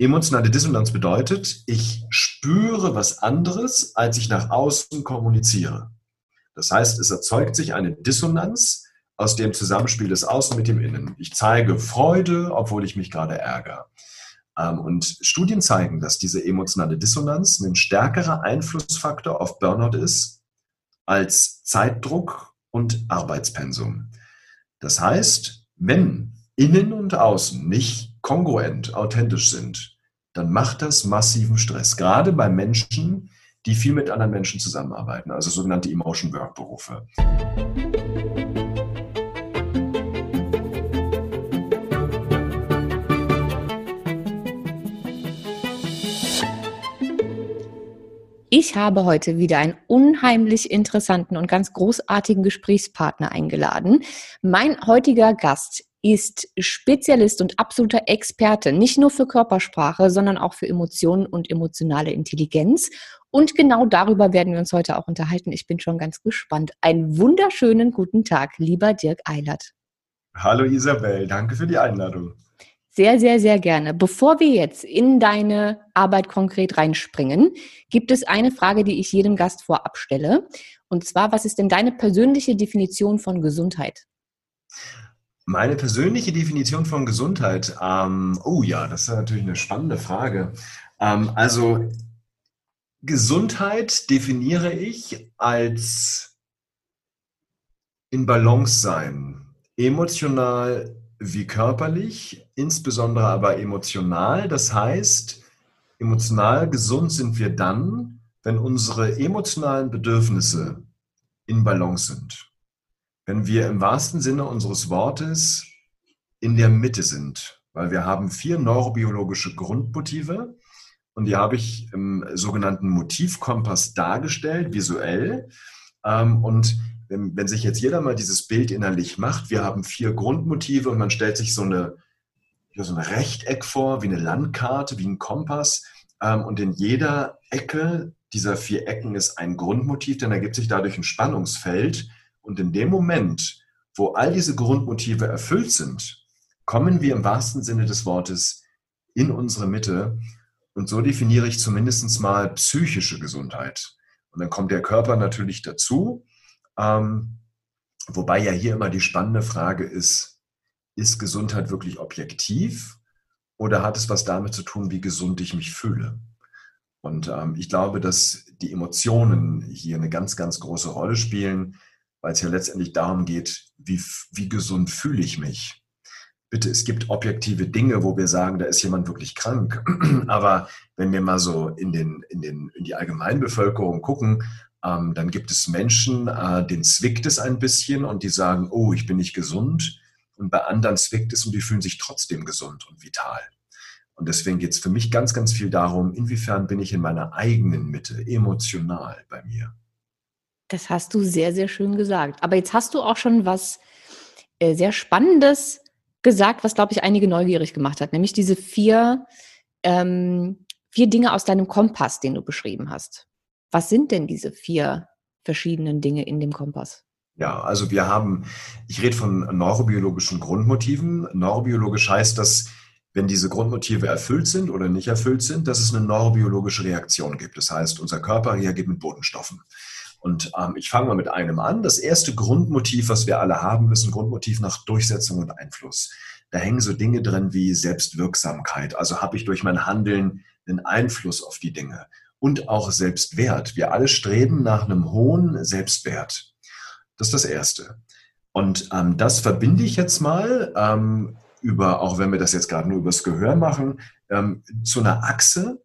Emotionale Dissonanz bedeutet, ich spüre was anderes, als ich nach außen kommuniziere. Das heißt, es erzeugt sich eine Dissonanz aus dem Zusammenspiel des Außen mit dem Innen. Ich zeige Freude, obwohl ich mich gerade ärgere. Ähm, und Studien zeigen, dass diese emotionale Dissonanz ein stärkerer Einflussfaktor auf Burnout ist als Zeitdruck und Arbeitspensum. Das heißt, wenn Innen und Außen nicht kongruent, authentisch sind, dann macht das massiven Stress. Gerade bei Menschen, die viel mit anderen Menschen zusammenarbeiten, also sogenannte Emotion Work Berufe. Ich habe heute wieder einen unheimlich interessanten und ganz großartigen Gesprächspartner eingeladen. Mein heutiger Gast ist Spezialist und absoluter Experte, nicht nur für Körpersprache, sondern auch für Emotionen und emotionale Intelligenz. Und genau darüber werden wir uns heute auch unterhalten. Ich bin schon ganz gespannt. Einen wunderschönen guten Tag, lieber Dirk Eilert. Hallo Isabel, danke für die Einladung. Sehr, sehr, sehr gerne. Bevor wir jetzt in deine Arbeit konkret reinspringen, gibt es eine Frage, die ich jedem Gast vorab stelle. Und zwar, was ist denn deine persönliche Definition von Gesundheit? Meine persönliche Definition von Gesundheit, ähm, oh ja, das ist natürlich eine spannende Frage. Ähm, also Gesundheit definiere ich als in Balance sein, emotional, wie körperlich, insbesondere aber emotional. Das heißt, emotional gesund sind wir dann, wenn unsere emotionalen Bedürfnisse in Balance sind. Wenn wir im wahrsten Sinne unseres Wortes in der Mitte sind. Weil wir haben vier neurobiologische Grundmotive und die habe ich im sogenannten Motivkompass dargestellt, visuell. Ähm, und wenn, wenn sich jetzt jeder mal dieses Bild innerlich macht, wir haben vier Grundmotive und man stellt sich so eine, so ein Rechteck vor, wie eine Landkarte, wie ein Kompass. Ähm, und in jeder Ecke dieser vier Ecken ist ein Grundmotiv, denn ergibt sich dadurch ein Spannungsfeld. Und in dem Moment, wo all diese Grundmotive erfüllt sind, kommen wir im wahrsten Sinne des Wortes in unsere Mitte. Und so definiere ich zumindest mal psychische Gesundheit. Und dann kommt der Körper natürlich dazu. Ähm, wobei ja hier immer die spannende Frage ist, ist Gesundheit wirklich objektiv oder hat es was damit zu tun, wie gesund ich mich fühle? Und ähm, ich glaube, dass die Emotionen hier eine ganz, ganz große Rolle spielen, weil es ja letztendlich darum geht, wie, wie gesund fühle ich mich. Bitte, es gibt objektive Dinge, wo wir sagen, da ist jemand wirklich krank. Aber wenn wir mal so in, den, in, den, in die Allgemeinbevölkerung gucken, ähm, dann gibt es Menschen, äh, denen zwickt es ein bisschen und die sagen, oh, ich bin nicht gesund. Und bei anderen zwickt es und die fühlen sich trotzdem gesund und vital. Und deswegen geht es für mich ganz, ganz viel darum, inwiefern bin ich in meiner eigenen Mitte, emotional bei mir. Das hast du sehr, sehr schön gesagt. Aber jetzt hast du auch schon was äh, sehr Spannendes gesagt, was, glaube ich, einige neugierig gemacht hat, nämlich diese vier, ähm, vier Dinge aus deinem Kompass, den du beschrieben hast. Was sind denn diese vier verschiedenen Dinge in dem Kompass? Ja, also wir haben, ich rede von neurobiologischen Grundmotiven. Neurobiologisch heißt das, wenn diese Grundmotive erfüllt sind oder nicht erfüllt sind, dass es eine neurobiologische Reaktion gibt. Das heißt, unser Körper reagiert mit Botenstoffen. Und ähm, ich fange mal mit einem an. Das erste Grundmotiv, was wir alle haben, ist ein Grundmotiv nach Durchsetzung und Einfluss. Da hängen so Dinge drin wie Selbstwirksamkeit. Also habe ich durch mein Handeln einen Einfluss auf die Dinge und auch Selbstwert. Wir alle streben nach einem hohen Selbstwert. Das ist das Erste. Und ähm, das verbinde ich jetzt mal ähm, über, auch wenn wir das jetzt gerade nur übers Gehör machen, ähm, zu einer Achse,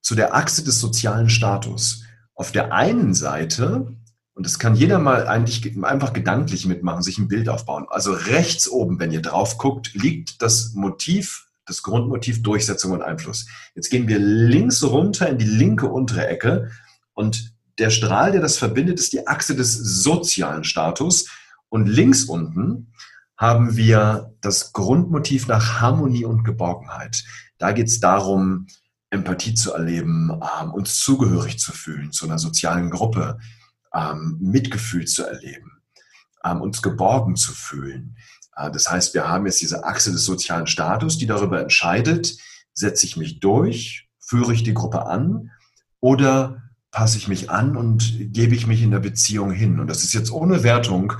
zu der Achse des sozialen Status. Auf der einen Seite, und das kann jeder mal eigentlich einfach gedanklich mitmachen, sich ein Bild aufbauen. Also rechts oben, wenn ihr drauf guckt, liegt das Motiv das Grundmotiv Durchsetzung und Einfluss. Jetzt gehen wir links runter in die linke untere Ecke und der Strahl, der das verbindet, ist die Achse des sozialen Status. Und links unten haben wir das Grundmotiv nach Harmonie und Geborgenheit. Da geht es darum, Empathie zu erleben, ähm, uns zugehörig zu fühlen zu einer sozialen Gruppe, ähm, Mitgefühl zu erleben, ähm, uns geborgen zu fühlen. Äh, das heißt, wir haben jetzt diese Achse des sozialen Status, die darüber entscheidet, setze ich mich durch, führe ich die Gruppe an oder passe ich mich an und gebe ich mich in der Beziehung hin? Und das ist jetzt ohne Wertung.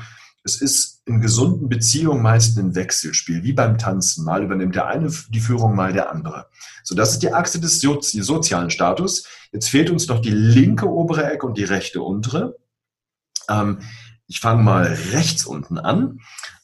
Es ist in gesunden Beziehungen meist ein Wechselspiel, wie beim Tanzen. Mal übernimmt der eine die Führung, mal der andere. So, das ist die Achse des sozialen Status. Jetzt fehlt uns noch die linke obere Ecke und die rechte untere. Ähm, ich fange mal rechts unten an.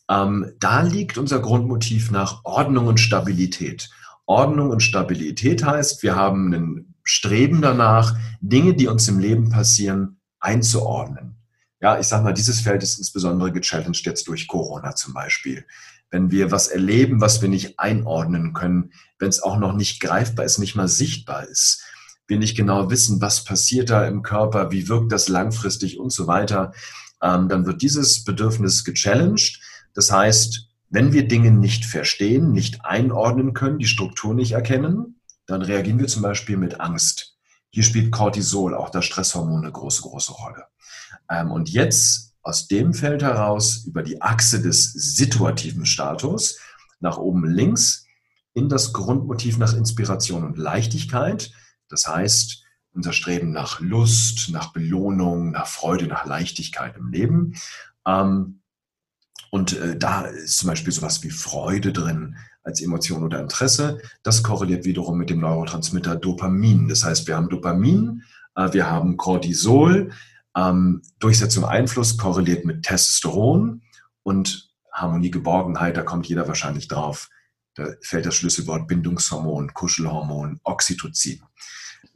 Ähm, da liegt unser Grundmotiv nach Ordnung und Stabilität. Ordnung und Stabilität heißt, wir haben ein Streben danach, Dinge, die uns im Leben passieren, einzuordnen. Ja, ich sage mal, dieses Feld ist insbesondere gechallenged jetzt durch Corona zum Beispiel. Wenn wir was erleben, was wir nicht einordnen können, wenn es auch noch nicht greifbar ist, nicht mal sichtbar ist, wir nicht genau wissen, was passiert da im Körper, wie wirkt das langfristig und so weiter, ähm, dann wird dieses Bedürfnis gechallenged. Das heißt, wenn wir Dinge nicht verstehen, nicht einordnen können, die Struktur nicht erkennen, dann reagieren wir zum Beispiel mit Angst. Hier spielt Cortisol, auch das Stresshormon, eine große, große Rolle. Ähm, und jetzt aus dem Feld heraus über die Achse des situativen Status nach oben links in das Grundmotiv nach Inspiration und Leichtigkeit. Das heißt, unser Streben nach Lust, nach Belohnung, nach Freude, nach Leichtigkeit im Leben. Ähm, und äh, da ist zum Beispiel sowas wie Freude drin als Emotion oder Interesse. Das korreliert wiederum mit dem Neurotransmitter Dopamin. Das heißt, wir haben Dopamin, äh, wir haben Cortisol, ähm, Durchsetzung Einfluss korreliert mit Testosteron und Harmonie, Geborgenheit, da kommt jeder wahrscheinlich drauf. Da fällt das Schlüsselwort Bindungshormon, Kuschelhormon, Oxytocin,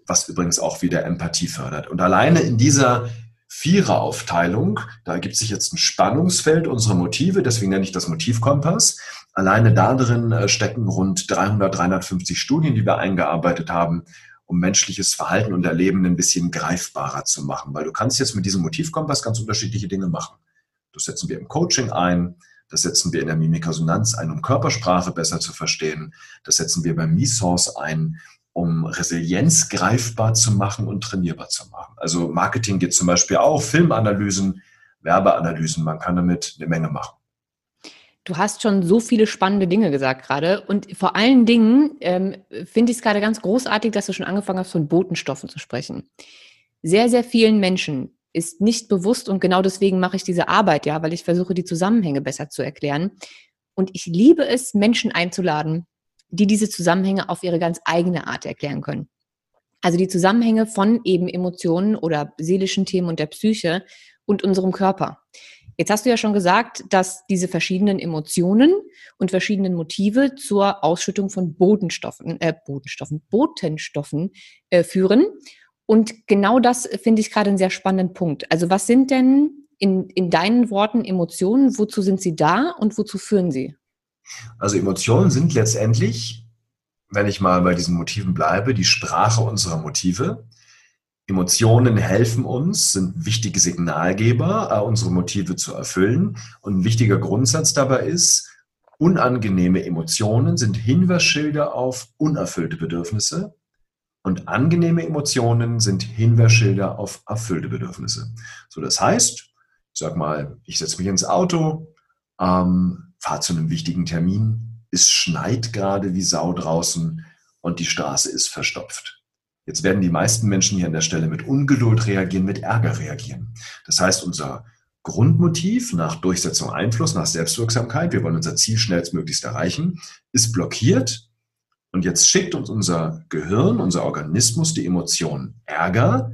was übrigens auch wieder Empathie fördert. Und alleine in dieser Viereraufteilung, da ergibt sich jetzt ein Spannungsfeld unserer Motive, deswegen nenne ich das Motivkompass. Alleine da drin äh, stecken rund 300, 350 Studien, die wir eingearbeitet haben, um menschliches Verhalten und Erleben ein bisschen greifbarer zu machen. Weil du kannst jetzt mit diesem Motivkompass ganz unterschiedliche Dinge machen. Das setzen wir im Coaching ein, das setzen wir in der Mimikresonanz ein, um Körpersprache besser zu verstehen. Das setzen wir beim Mi-Source ein, um Resilienz greifbar zu machen und trainierbar zu machen. Also Marketing geht zum Beispiel auch, Filmanalysen, Werbeanalysen, man kann damit eine Menge machen. Du hast schon so viele spannende Dinge gesagt gerade. Und vor allen Dingen ähm, finde ich es gerade ganz großartig, dass du schon angefangen hast, von Botenstoffen zu sprechen. Sehr, sehr vielen Menschen ist nicht bewusst und genau deswegen mache ich diese Arbeit, ja, weil ich versuche, die Zusammenhänge besser zu erklären. Und ich liebe es, Menschen einzuladen, die diese Zusammenhänge auf ihre ganz eigene Art erklären können. Also die Zusammenhänge von eben Emotionen oder seelischen Themen und der Psyche und unserem Körper. Jetzt hast du ja schon gesagt, dass diese verschiedenen Emotionen und verschiedenen Motive zur Ausschüttung von Bodenstoffen, äh, Bodenstoffen, Botenstoffen äh, führen. Und genau das finde ich gerade einen sehr spannenden Punkt. Also was sind denn in, in deinen Worten Emotionen? Wozu sind sie da und wozu führen sie? Also Emotionen sind letztendlich, wenn ich mal bei diesen Motiven bleibe, die Sprache unserer Motive. Emotionen helfen uns, sind wichtige Signalgeber, äh, unsere Motive zu erfüllen. Und ein wichtiger Grundsatz dabei ist, unangenehme Emotionen sind Hinweisschilder auf unerfüllte Bedürfnisse und angenehme Emotionen sind Hinweisschilder auf erfüllte Bedürfnisse. So, das heißt, ich sag mal, ich setze mich ins Auto, ähm, fahre zu einem wichtigen Termin, es schneit gerade wie Sau draußen und die Straße ist verstopft. Jetzt werden die meisten Menschen hier an der Stelle mit Ungeduld reagieren, mit Ärger reagieren. Das heißt, unser Grundmotiv nach Durchsetzung Einfluss, nach Selbstwirksamkeit, wir wollen unser Ziel schnellstmöglichst erreichen, ist blockiert. Und jetzt schickt uns unser Gehirn, unser Organismus die Emotion Ärger.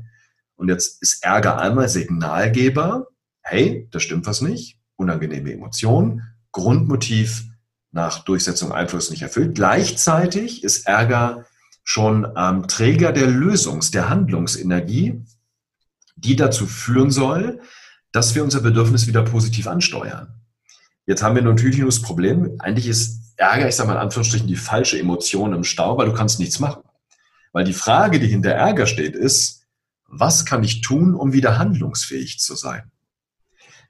Und jetzt ist Ärger einmal Signalgeber. Hey, da stimmt was nicht. Unangenehme Emotion. Grundmotiv nach Durchsetzung Einfluss nicht erfüllt. Gleichzeitig ist Ärger schon ähm, Träger der Lösungs-, der Handlungsenergie, die dazu führen soll, dass wir unser Bedürfnis wieder positiv ansteuern. Jetzt haben wir natürlich nur das Problem, eigentlich ist Ärger, ich sage mal in Anführungsstrichen, die falsche Emotion im Stau, weil du kannst nichts machen. Weil die Frage, die hinter Ärger steht, ist, was kann ich tun, um wieder handlungsfähig zu sein?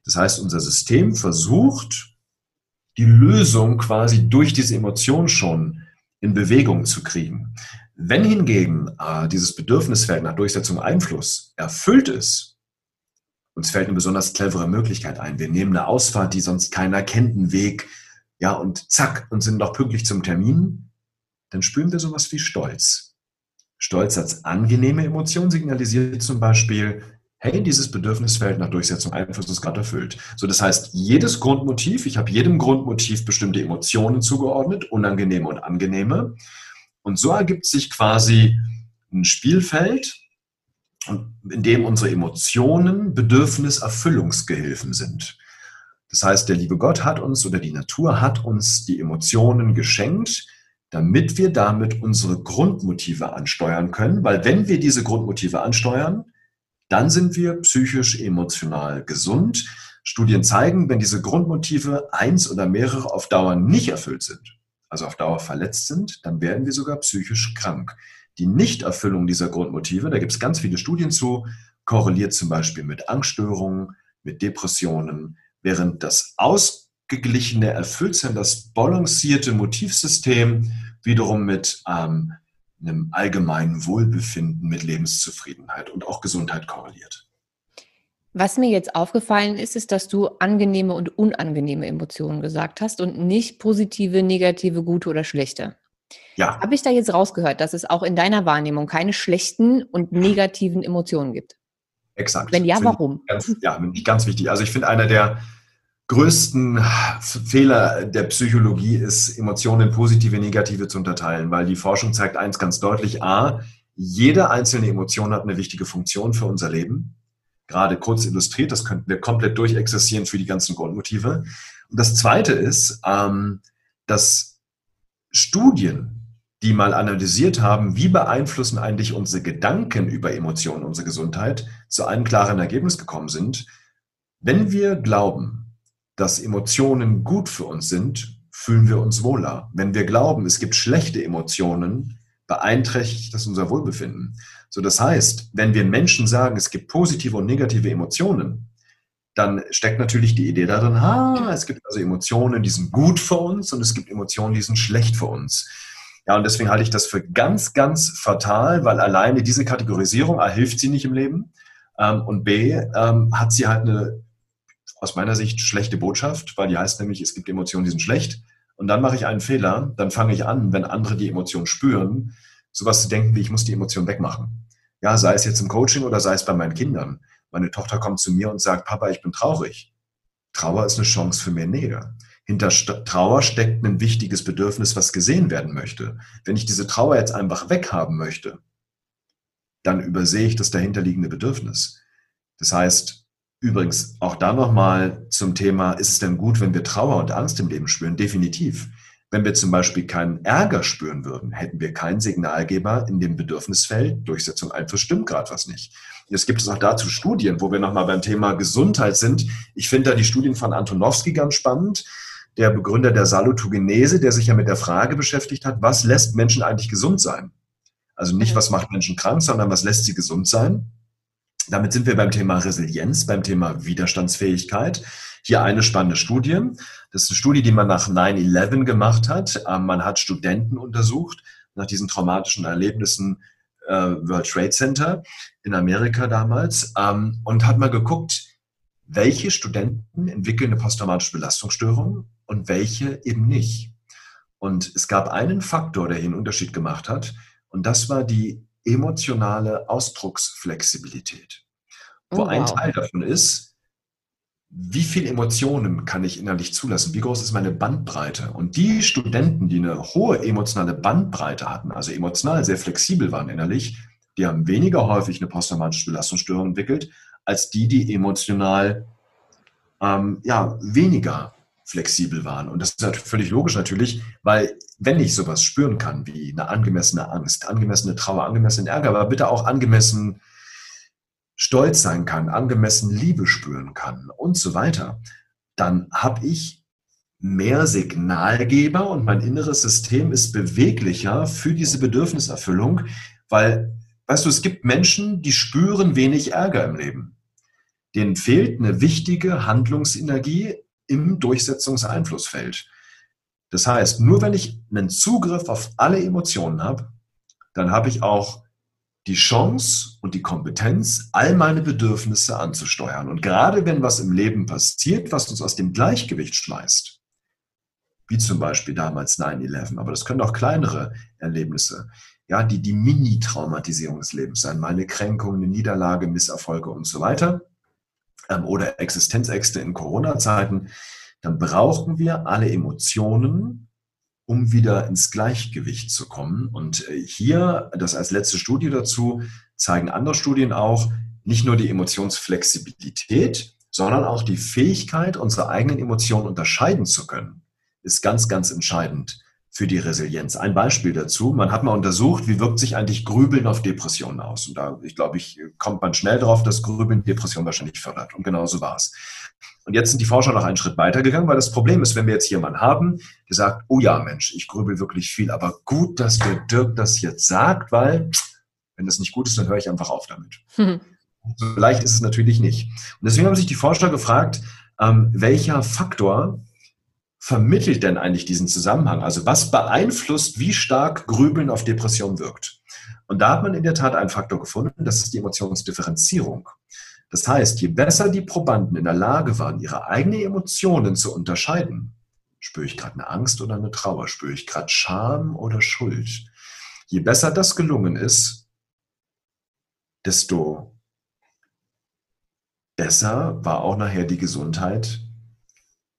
Das heißt, unser System versucht, die Lösung quasi durch diese Emotion schon in Bewegung zu kriegen. Wenn hingegen äh, dieses Bedürfnisfeld nach Durchsetzung Einfluss erfüllt ist, uns fällt eine besonders clevere Möglichkeit ein. Wir nehmen eine Ausfahrt, die sonst keiner kennt, einen Weg, ja, und zack, und sind noch pünktlich zum Termin, dann spüren wir sowas wie Stolz. Stolz als angenehme Emotion signalisiert zum Beispiel, hey, dieses Bedürfnisfeld nach Durchsetzung Einfluss ist gerade erfüllt. So, das heißt, jedes Grundmotiv, ich habe jedem Grundmotiv bestimmte Emotionen zugeordnet, unangenehme und angenehme. Und so ergibt sich quasi ein Spielfeld, in dem unsere Emotionen Bedürfniserfüllungsgehilfen sind. Das heißt, der liebe Gott hat uns oder die Natur hat uns die Emotionen geschenkt, damit wir damit unsere Grundmotive ansteuern können, weil wenn wir diese Grundmotive ansteuern, dann sind wir psychisch, emotional gesund. Studien zeigen, wenn diese Grundmotive eins oder mehrere auf Dauer nicht erfüllt sind, also auf Dauer verletzt sind, dann werden wir sogar psychisch krank. Die Nichterfüllung dieser Grundmotive, da gibt es ganz viele Studien zu, korreliert zum Beispiel mit Angststörungen, mit Depressionen, während das ausgeglichene, Erfülltsein, das balancierte Motivsystem wiederum mit ähm, einem allgemeinen Wohlbefinden, mit Lebenszufriedenheit und auch Gesundheit korreliert. Was mir jetzt aufgefallen ist, ist, dass du angenehme und unangenehme Emotionen gesagt hast und nicht positive, negative, gute oder schlechte. Ja. Habe ich da jetzt rausgehört, dass es auch in deiner Wahrnehmung keine schlechten und negativen Emotionen gibt? Exakt. Wenn ja, warum? Ganz, ja, ganz wichtig. Also ich finde, einer der größten Fehler der Psychologie ist, Emotionen in positive, negative zu unterteilen, weil die Forschung zeigt eins ganz deutlich. A, jede einzelne Emotion hat eine wichtige Funktion für unser Leben. Gerade kurz illustriert, das könnten wir komplett durchexerzieren für die ganzen Grundmotive. Und das Zweite ist, ähm, dass Studien, die mal analysiert haben, wie beeinflussen eigentlich unsere Gedanken über Emotionen unsere Gesundheit, zu einem klaren Ergebnis gekommen sind. Wenn wir glauben, dass Emotionen gut für uns sind, fühlen wir uns wohler. Wenn wir glauben, es gibt schlechte Emotionen, beeinträchtigt das unser Wohlbefinden. So, das heißt, wenn wir Menschen sagen, es gibt positive und negative Emotionen, dann steckt natürlich die Idee darin, ha, es gibt also Emotionen, die sind gut für uns und es gibt Emotionen, die sind schlecht für uns. Ja, und deswegen halte ich das für ganz, ganz fatal, weil alleine diese Kategorisierung A hilft sie nicht im Leben ähm, und B ähm, hat sie halt eine aus meiner Sicht schlechte Botschaft, weil die heißt nämlich, es gibt Emotionen, die sind schlecht. Und dann mache ich einen Fehler, dann fange ich an, wenn andere die Emotion spüren, sowas zu denken, wie ich muss die Emotion wegmachen. Ja, sei es jetzt im Coaching oder sei es bei meinen Kindern. Meine Tochter kommt zu mir und sagt, Papa, ich bin traurig. Trauer ist eine Chance für mehr Nähe. Hinter Trauer steckt ein wichtiges Bedürfnis, was gesehen werden möchte. Wenn ich diese Trauer jetzt einfach weghaben möchte, dann übersehe ich das dahinterliegende Bedürfnis. Das heißt, Übrigens, auch da nochmal zum Thema, ist es denn gut, wenn wir Trauer und Angst im Leben spüren? Definitiv. Wenn wir zum Beispiel keinen Ärger spüren würden, hätten wir keinen Signalgeber in dem Bedürfnisfeld, Durchsetzung Einfluss stimmt gerade was nicht. Jetzt gibt es auch dazu Studien, wo wir nochmal beim Thema Gesundheit sind. Ich finde da die Studien von Antonowski ganz spannend, der Begründer der Salutogenese, der sich ja mit der Frage beschäftigt hat, was lässt Menschen eigentlich gesund sein? Also nicht, was macht Menschen krank, sondern was lässt sie gesund sein? Damit sind wir beim Thema Resilienz, beim Thema Widerstandsfähigkeit. Hier eine spannende Studie. Das ist eine Studie, die man nach 9-11 gemacht hat. Ähm, man hat Studenten untersucht nach diesen traumatischen Erlebnissen äh, World Trade Center in Amerika damals ähm, und hat mal geguckt, welche Studenten entwickeln eine posttraumatische Belastungsstörung und welche eben nicht. Und es gab einen Faktor, der hier einen Unterschied gemacht hat, und das war die emotionale Ausdrucksflexibilität. Wo oh, wow. ein Teil davon ist, wie viel Emotionen kann ich innerlich zulassen? Wie groß ist meine Bandbreite? Und die Studenten, die eine hohe emotionale Bandbreite hatten, also emotional sehr flexibel waren innerlich, die haben weniger häufig eine posttraumatische Belastungsstörung entwickelt, als die, die emotional ähm, ja, weniger flexibel waren. Und das ist halt völlig logisch natürlich, weil wenn ich sowas spüren kann wie eine angemessene Angst, angemessene Trauer, angemessenen Ärger, aber bitte auch angemessen stolz sein kann, angemessen Liebe spüren kann und so weiter, dann habe ich mehr Signalgeber und mein inneres System ist beweglicher für diese Bedürfniserfüllung, weil, weißt du, es gibt Menschen, die spüren wenig Ärger im Leben. Denen fehlt eine wichtige Handlungsenergie im Durchsetzungseinflussfeld. Das heißt, nur wenn ich einen Zugriff auf alle Emotionen habe, dann habe ich auch die Chance und die Kompetenz, all meine Bedürfnisse anzusteuern. Und gerade wenn was im Leben passiert, was uns aus dem Gleichgewicht schmeißt, wie zum Beispiel damals 9-11, aber das können auch kleinere Erlebnisse, ja, die die Mini-Traumatisierung des Lebens sein, mal eine Kränkung, eine Niederlage, Misserfolge und so weiter oder Existenzängste in Corona-Zeiten, dann brauchen wir alle Emotionen, um wieder ins Gleichgewicht zu kommen. Und äh, hier, das als letzte Studie dazu, zeigen andere Studien auch, nicht nur die Emotionsflexibilität, sondern auch die Fähigkeit, unsere eigenen Emotionen unterscheiden zu können, ist ganz, ganz entscheidend für die Resilienz. Ein Beispiel dazu, man hat mal untersucht, wie wirkt sich eigentlich Grübeln auf Depressionen aus. Und da, ich glaube, ich kommt man schnell drauf, dass Grübeln Depression wahrscheinlich fördert. Und genau so war es. Und jetzt sind die Forscher noch einen Schritt weitergegangen, weil das Problem ist, wenn wir jetzt jemanden haben, der sagt, oh ja, Mensch, ich grübel wirklich viel, aber gut, dass der Dirk das jetzt sagt, weil wenn das nicht gut ist, dann höre ich einfach auf damit. Mhm. So leicht ist es natürlich nicht. Und deswegen haben sich die Forscher gefragt, ähm, welcher Faktor vermittelt denn eigentlich diesen Zusammenhang? Also was beeinflusst, wie stark Grübeln auf Depression wirkt? Und da hat man in der Tat einen Faktor gefunden, das ist die Emotionsdifferenzierung. Das heißt, je besser die Probanden in der Lage waren, ihre eigenen Emotionen zu unterscheiden, spüre ich gerade eine Angst oder eine Trauer, spüre ich gerade Scham oder Schuld, je besser das gelungen ist, desto besser war auch nachher die Gesundheit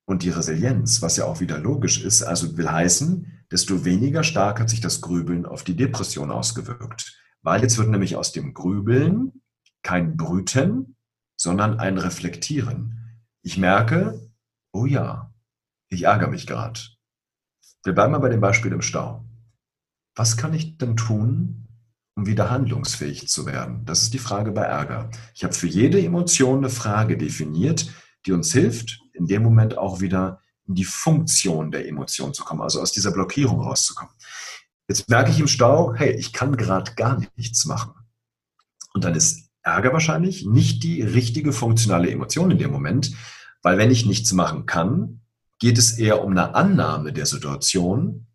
und die Resilienz, was ja auch wieder logisch ist, also will heißen, desto weniger stark hat sich das Grübeln auf die Depression ausgewirkt. Weil jetzt wird nämlich aus dem Grübeln kein Brüten, sondern ein Reflektieren. Ich merke, oh ja, ich ärgere mich gerade. Wir bleiben mal bei dem Beispiel im Stau. Was kann ich denn tun, um wieder handlungsfähig zu werden? Das ist die Frage bei Ärger. Ich habe für jede Emotion eine Frage definiert, die uns hilft, in dem Moment auch wieder in die Funktion der Emotion zu kommen, also aus dieser Blockierung rauszukommen. Jetzt merke ich im Stau, hey, ich kann gerade gar nichts machen. Und dann ist Ärger wahrscheinlich nicht die richtige funktionale Emotion in dem Moment, weil wenn ich nichts machen kann, geht es eher um eine Annahme der Situation.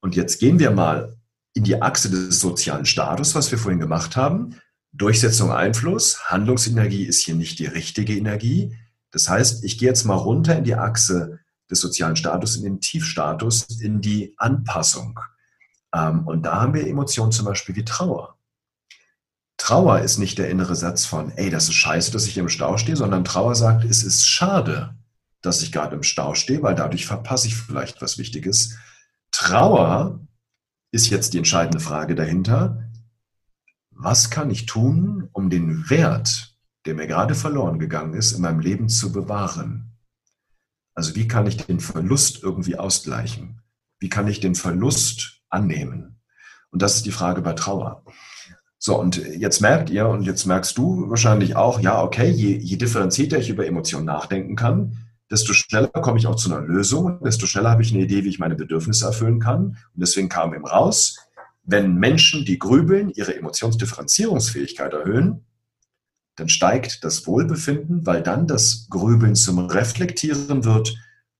Und jetzt gehen wir mal in die Achse des sozialen Status, was wir vorhin gemacht haben. Durchsetzung, Einfluss, Handlungsenergie ist hier nicht die richtige Energie. Das heißt, ich gehe jetzt mal runter in die Achse des sozialen Status, in den Tiefstatus, in die Anpassung. Ähm, und da haben wir Emotionen zum Beispiel wie Trauer. Trauer ist nicht der innere Satz von, ey, das ist scheiße, dass ich im Stau stehe, sondern Trauer sagt, es ist schade, dass ich gerade im Stau stehe, weil dadurch verpasse ich vielleicht was Wichtiges. Trauer ist jetzt die entscheidende Frage dahinter. Was kann ich tun, um den Wert der mir gerade verloren gegangen ist, in meinem Leben zu bewahren. Also wie kann ich den Verlust irgendwie ausgleichen? Wie kann ich den Verlust annehmen? Und das ist die Frage bei Trauer. So, und jetzt merkt ihr und jetzt merkst du wahrscheinlich auch, ja, okay, je, je differenzierter ich über Emotionen nachdenken kann, desto schneller komme ich auch zu einer Lösung, desto schneller habe ich eine Idee, wie ich meine Bedürfnisse erfüllen kann. Und deswegen kam eben raus, wenn Menschen, die grübeln, ihre Emotionsdifferenzierungsfähigkeit erhöhen, dann steigt das Wohlbefinden, weil dann das Grübeln zum Reflektieren wird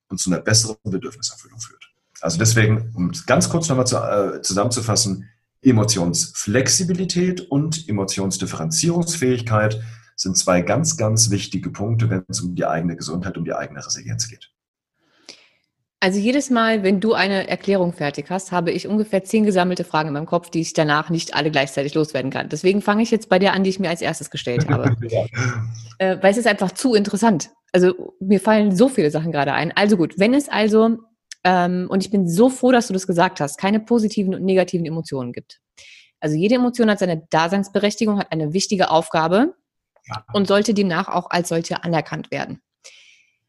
und zu einer besseren Bedürfniserfüllung führt. Also deswegen, um es ganz kurz nochmal zu, äh, zusammenzufassen, Emotionsflexibilität und Emotionsdifferenzierungsfähigkeit sind zwei ganz, ganz wichtige Punkte, wenn es um die eigene Gesundheit, um die eigene Resilienz geht. Also jedes Mal, wenn du eine Erklärung fertig hast, habe ich ungefähr zehn gesammelte Fragen in meinem Kopf, die ich danach nicht alle gleichzeitig loswerden kann. Deswegen fange ich jetzt bei der an, die ich mir als erstes gestellt habe. ja. äh, weil es ist einfach zu interessant. Also mir fallen so viele Sachen gerade ein. Also gut, wenn es also, ähm, und ich bin so froh, dass du das gesagt hast, keine positiven und negativen Emotionen gibt. Also jede Emotion hat seine Daseinsberechtigung, hat eine wichtige Aufgabe ja. und sollte demnach auch als solche anerkannt werden.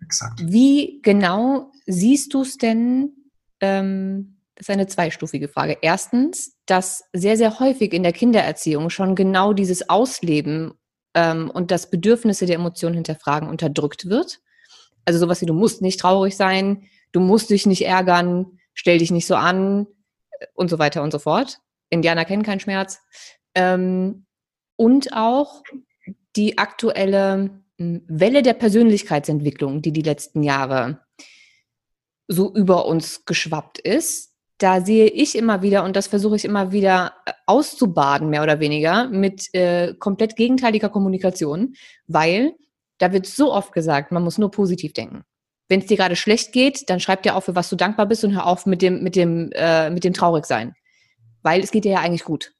Exakt. Wie genau siehst du es denn? Ähm, das ist eine zweistufige Frage. Erstens, dass sehr, sehr häufig in der Kindererziehung schon genau dieses Ausleben ähm, und das Bedürfnisse der Emotionen hinterfragen unterdrückt wird. Also sowas wie, du musst nicht traurig sein, du musst dich nicht ärgern, stell dich nicht so an äh, und so weiter und so fort. Indianer kennen keinen Schmerz. Ähm, und auch die aktuelle Welle der Persönlichkeitsentwicklung, die die letzten Jahre so über uns geschwappt ist, da sehe ich immer wieder, und das versuche ich immer wieder äh, auszubaden, mehr oder weniger, mit äh, komplett gegenteiliger Kommunikation, weil da wird so oft gesagt, man muss nur positiv denken. Wenn es dir gerade schlecht geht, dann schreib dir auf, für was du dankbar bist und hör auf mit dem, mit dem, äh, mit dem Traurigsein. Weil es geht dir ja eigentlich gut.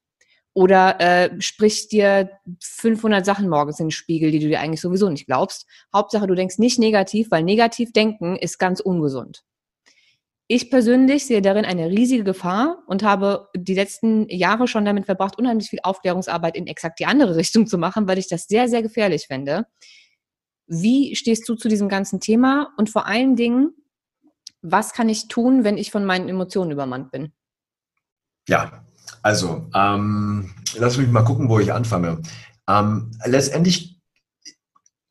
Oder äh, sprich dir 500 Sachen morgens in den Spiegel, die du dir eigentlich sowieso nicht glaubst. Hauptsache, du denkst nicht negativ, weil negativ denken ist ganz ungesund. Ich persönlich sehe darin eine riesige Gefahr und habe die letzten Jahre schon damit verbracht, unheimlich viel Aufklärungsarbeit in exakt die andere Richtung zu machen, weil ich das sehr, sehr gefährlich finde. Wie stehst du zu diesem ganzen Thema? Und vor allen Dingen, was kann ich tun, wenn ich von meinen Emotionen übermannt bin? Ja, also, ähm, lass mich mal gucken, wo ich anfange. Ähm, letztendlich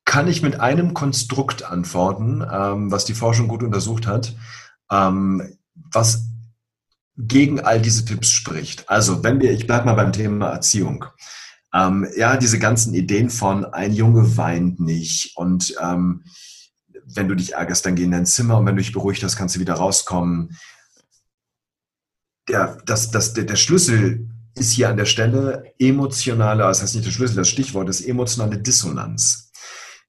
kann ich mit einem Konstrukt antworten, ähm, was die Forschung gut untersucht hat, ähm, was gegen all diese Tipps spricht. Also, wenn wir, ich bleibe mal beim Thema Erziehung. Ähm, ja, diese ganzen Ideen von ein Junge weint nicht und ähm, wenn du dich ärgerst, dann geh in dein Zimmer und wenn du dich beruhigt hast, kannst du wieder rauskommen der, das, das, der, der Schlüssel ist hier an der Stelle emotionale, das heißt nicht der Schlüssel, das Stichwort ist emotionale Dissonanz.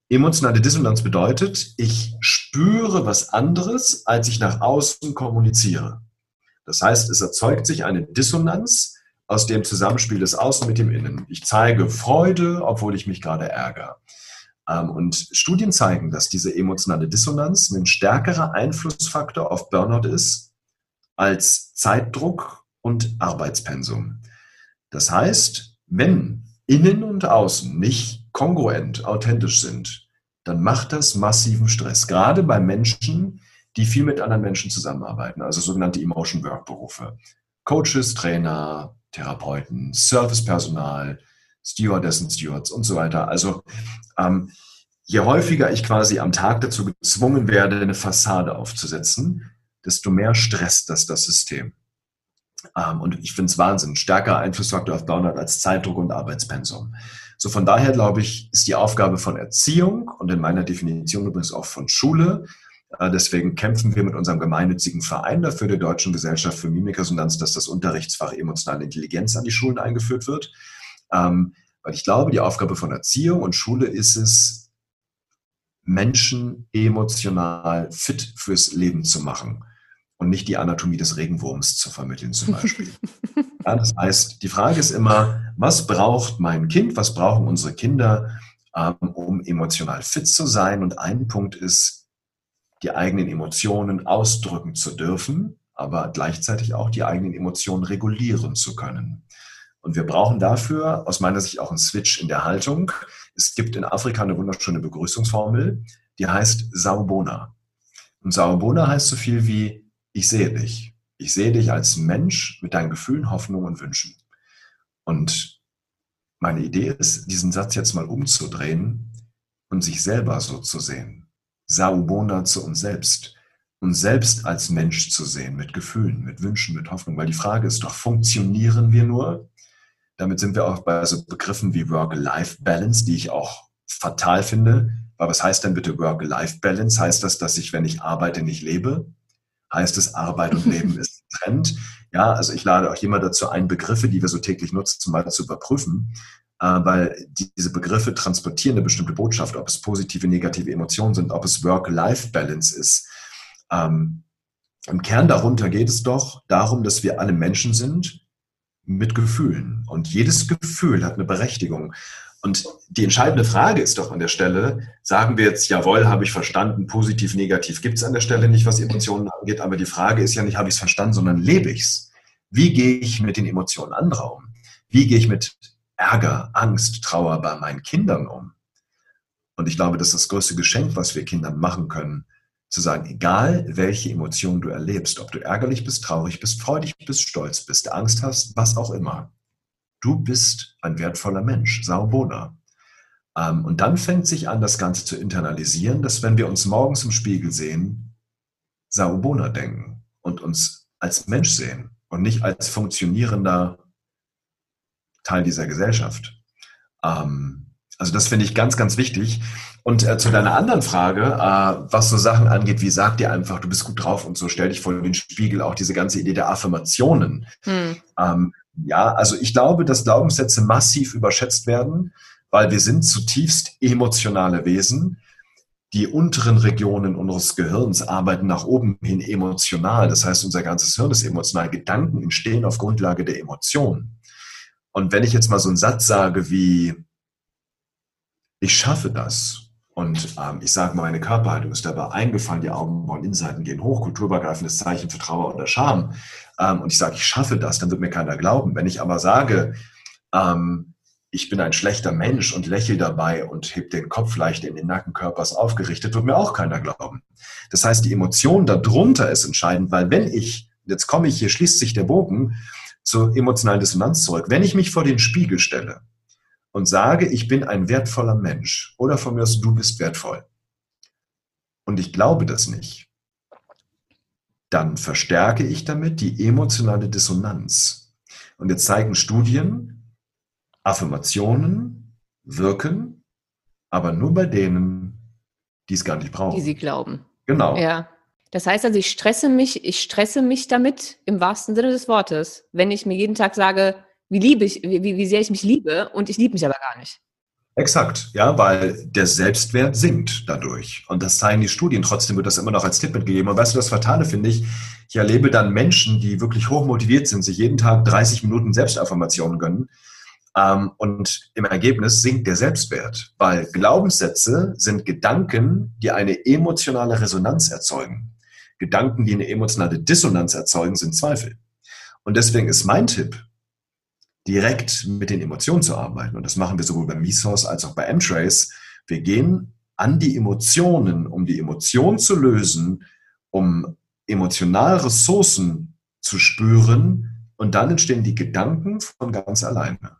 Emotionale Dissonanz bedeutet, ich spüre was anderes, als ich nach außen kommuniziere. Das heißt, es erzeugt sich eine Dissonanz aus dem Zusammenspiel des Außen mit dem Innen. Ich zeige Freude, obwohl ich mich gerade ärgere. Ähm, und Studien zeigen, dass diese emotionale Dissonanz ein stärkerer Einflussfaktor auf Burnout ist als Zeitdruck und Arbeitspensum. Das heißt, wenn innen und außen nicht kongruent, authentisch sind, dann macht das massiven Stress. Gerade bei Menschen, die viel mit anderen Menschen zusammenarbeiten, also sogenannte Emotion Work Berufe. Coaches, Trainer, Therapeuten, Servicepersonal, Stewardessen, Stewards und so weiter. Also ähm, je häufiger ich quasi am Tag dazu gezwungen werde, eine Fassade aufzusetzen, desto mehr stresst das das System. Ähm, und ich finde es Wahnsinn. Stärker Einflussfaktor auf Burnout als Zeitdruck und Arbeitspensum. So von daher glaube ich, ist die Aufgabe von Erziehung und in meiner Definition übrigens auch von Schule. Äh, deswegen kämpfen wir mit unserem gemeinnützigen Verein dafür, der Deutschen Gesellschaft für Mimikresonanz, dass das Unterrichtsfach emotionale Intelligenz an die Schulen eingeführt wird. Ähm, weil ich glaube, die Aufgabe von Erziehung und Schule ist es, Menschen emotional fit fürs Leben zu machen und nicht die Anatomie des Regenwurms zu vermitteln zum Beispiel. ja, das heißt, die Frage ist immer, was braucht mein Kind, was brauchen unsere Kinder, ähm, um emotional fit zu sein? Und ein Punkt ist, die eigenen Emotionen ausdrücken zu dürfen, aber gleichzeitig auch die eigenen Emotionen regulieren zu können. Und wir brauchen dafür aus meiner Sicht auch einen Switch in der Haltung. Es gibt in Afrika eine wunderschöne Begrüßungsformel, die heißt Saubona. Und Saubona heißt so viel wie ich sehe dich. Ich sehe dich als Mensch mit deinen Gefühlen, Hoffnungen und Wünschen. Und meine Idee ist, diesen Satz jetzt mal umzudrehen und sich selber so zu sehen. Saubona zu uns selbst. Uns selbst als Mensch zu sehen, mit Gefühlen, mit Wünschen, mit Hoffnung. Weil die Frage ist doch, funktionieren wir nur? Damit sind wir auch bei so Begriffen wie Work-Life-Balance, die ich auch fatal finde. Aber was heißt denn bitte Work-Life-Balance? Heißt das, dass ich, wenn ich arbeite, nicht lebe? Heißt es, Arbeit und Leben ist getrennt. Ja, also ich lade auch jemand dazu ein, Begriffe, die wir so täglich nutzen, mal zu überprüfen, äh, weil diese Begriffe transportieren eine bestimmte Botschaft, ob es positive, negative Emotionen sind, ob es Work-Life-Balance ist. Ähm, Im Kern darunter geht es doch darum, dass wir alle Menschen sind mit Gefühlen. Und jedes Gefühl hat eine Berechtigung. Und die entscheidende Frage ist doch an der Stelle, sagen wir jetzt, jawohl, habe ich verstanden, positiv, negativ gibt es an der Stelle nicht, was Emotionen angeht, aber die Frage ist ja nicht, habe ich es verstanden, sondern lebe ich es? Wie gehe ich mit den Emotionen anderer um? Wie gehe ich mit Ärger, Angst, Trauer bei meinen Kindern um? Und ich glaube, das ist das größte Geschenk, was wir Kindern machen können, zu sagen, egal welche Emotionen du erlebst, ob du ärgerlich bist, traurig bist, freudig bist, stolz bist, Angst hast, was auch immer, du bist ein wertvoller Mensch, Saubona. Ähm, und dann fängt sich an, das Ganze zu internalisieren, dass wenn wir uns morgens im Spiegel sehen, Saubona denken und uns als Mensch sehen und nicht als funktionierender Teil dieser Gesellschaft. Ähm, also das finde ich ganz, ganz wichtig. Und äh, zu deiner anderen Frage, äh, was so Sachen angeht, wie sag dir einfach, du bist gut drauf und so, stell dich vor den Spiegel, auch diese ganze Idee der Affirmationen. Hm. Ähm, ja, also ich glaube, dass Glaubenssätze massiv überschätzt werden, weil wir sind zutiefst emotionale Wesen. die unteren Regionen unseres Gehirns arbeiten nach oben hin emotional. Das heißt, unser ganzes Hirn ist emotional. Gedanken entstehen auf Grundlage der Emotionen. Und wenn ich jetzt mal so einen Satz sage wie, ich schaffe das und ähm, ich sage, meine Körperhaltung ist dabei eingefallen, die Augenbrauen, Innenseiten gehen hoch, kulturübergreifendes Zeichen für Trauer oder Scham ähm, und ich sage, ich schaffe das, dann wird mir keiner glauben. Wenn ich aber sage, ähm, ich bin ein schlechter Mensch und lächle dabei und heb den Kopf leicht in den Nackenkörpers aufgerichtet, wird mir auch keiner glauben. Das heißt, die Emotion darunter ist entscheidend, weil wenn ich, jetzt komme ich, hier schließt sich der Bogen zur emotionalen Dissonanz zurück, wenn ich mich vor den Spiegel stelle und sage, ich bin ein wertvoller Mensch oder von mir aus, du bist wertvoll und ich glaube das nicht, dann verstärke ich damit die emotionale Dissonanz. Und jetzt zeigen Studien, Affirmationen wirken, aber nur bei denen, die es gar nicht brauchen. Die sie glauben. Genau. Ja. Das heißt also, ich stresse mich, ich stresse mich damit im wahrsten Sinne des Wortes, wenn ich mir jeden Tag sage, wie liebe ich, wie, wie sehr ich mich liebe und ich liebe mich aber gar nicht. Exakt, ja, weil der Selbstwert sinkt dadurch. Und das zeigen die Studien. Trotzdem wird das immer noch als Tipp mitgegeben. Und weißt du, das Fatale finde ich, ich erlebe dann Menschen, die wirklich hoch motiviert sind, sich jeden Tag 30 Minuten Selbstaffirmationen gönnen ähm, und im Ergebnis sinkt der Selbstwert, weil Glaubenssätze sind Gedanken, die eine emotionale Resonanz erzeugen. Gedanken, die eine emotionale Dissonanz erzeugen, sind Zweifel. Und deswegen ist mein Tipp, direkt mit den Emotionen zu arbeiten. Und das machen wir sowohl bei MeSource als auch bei M-Trace. Wir gehen an die Emotionen, um die Emotion zu lösen, um emotionale Ressourcen zu spüren. Und dann entstehen die Gedanken von ganz alleine.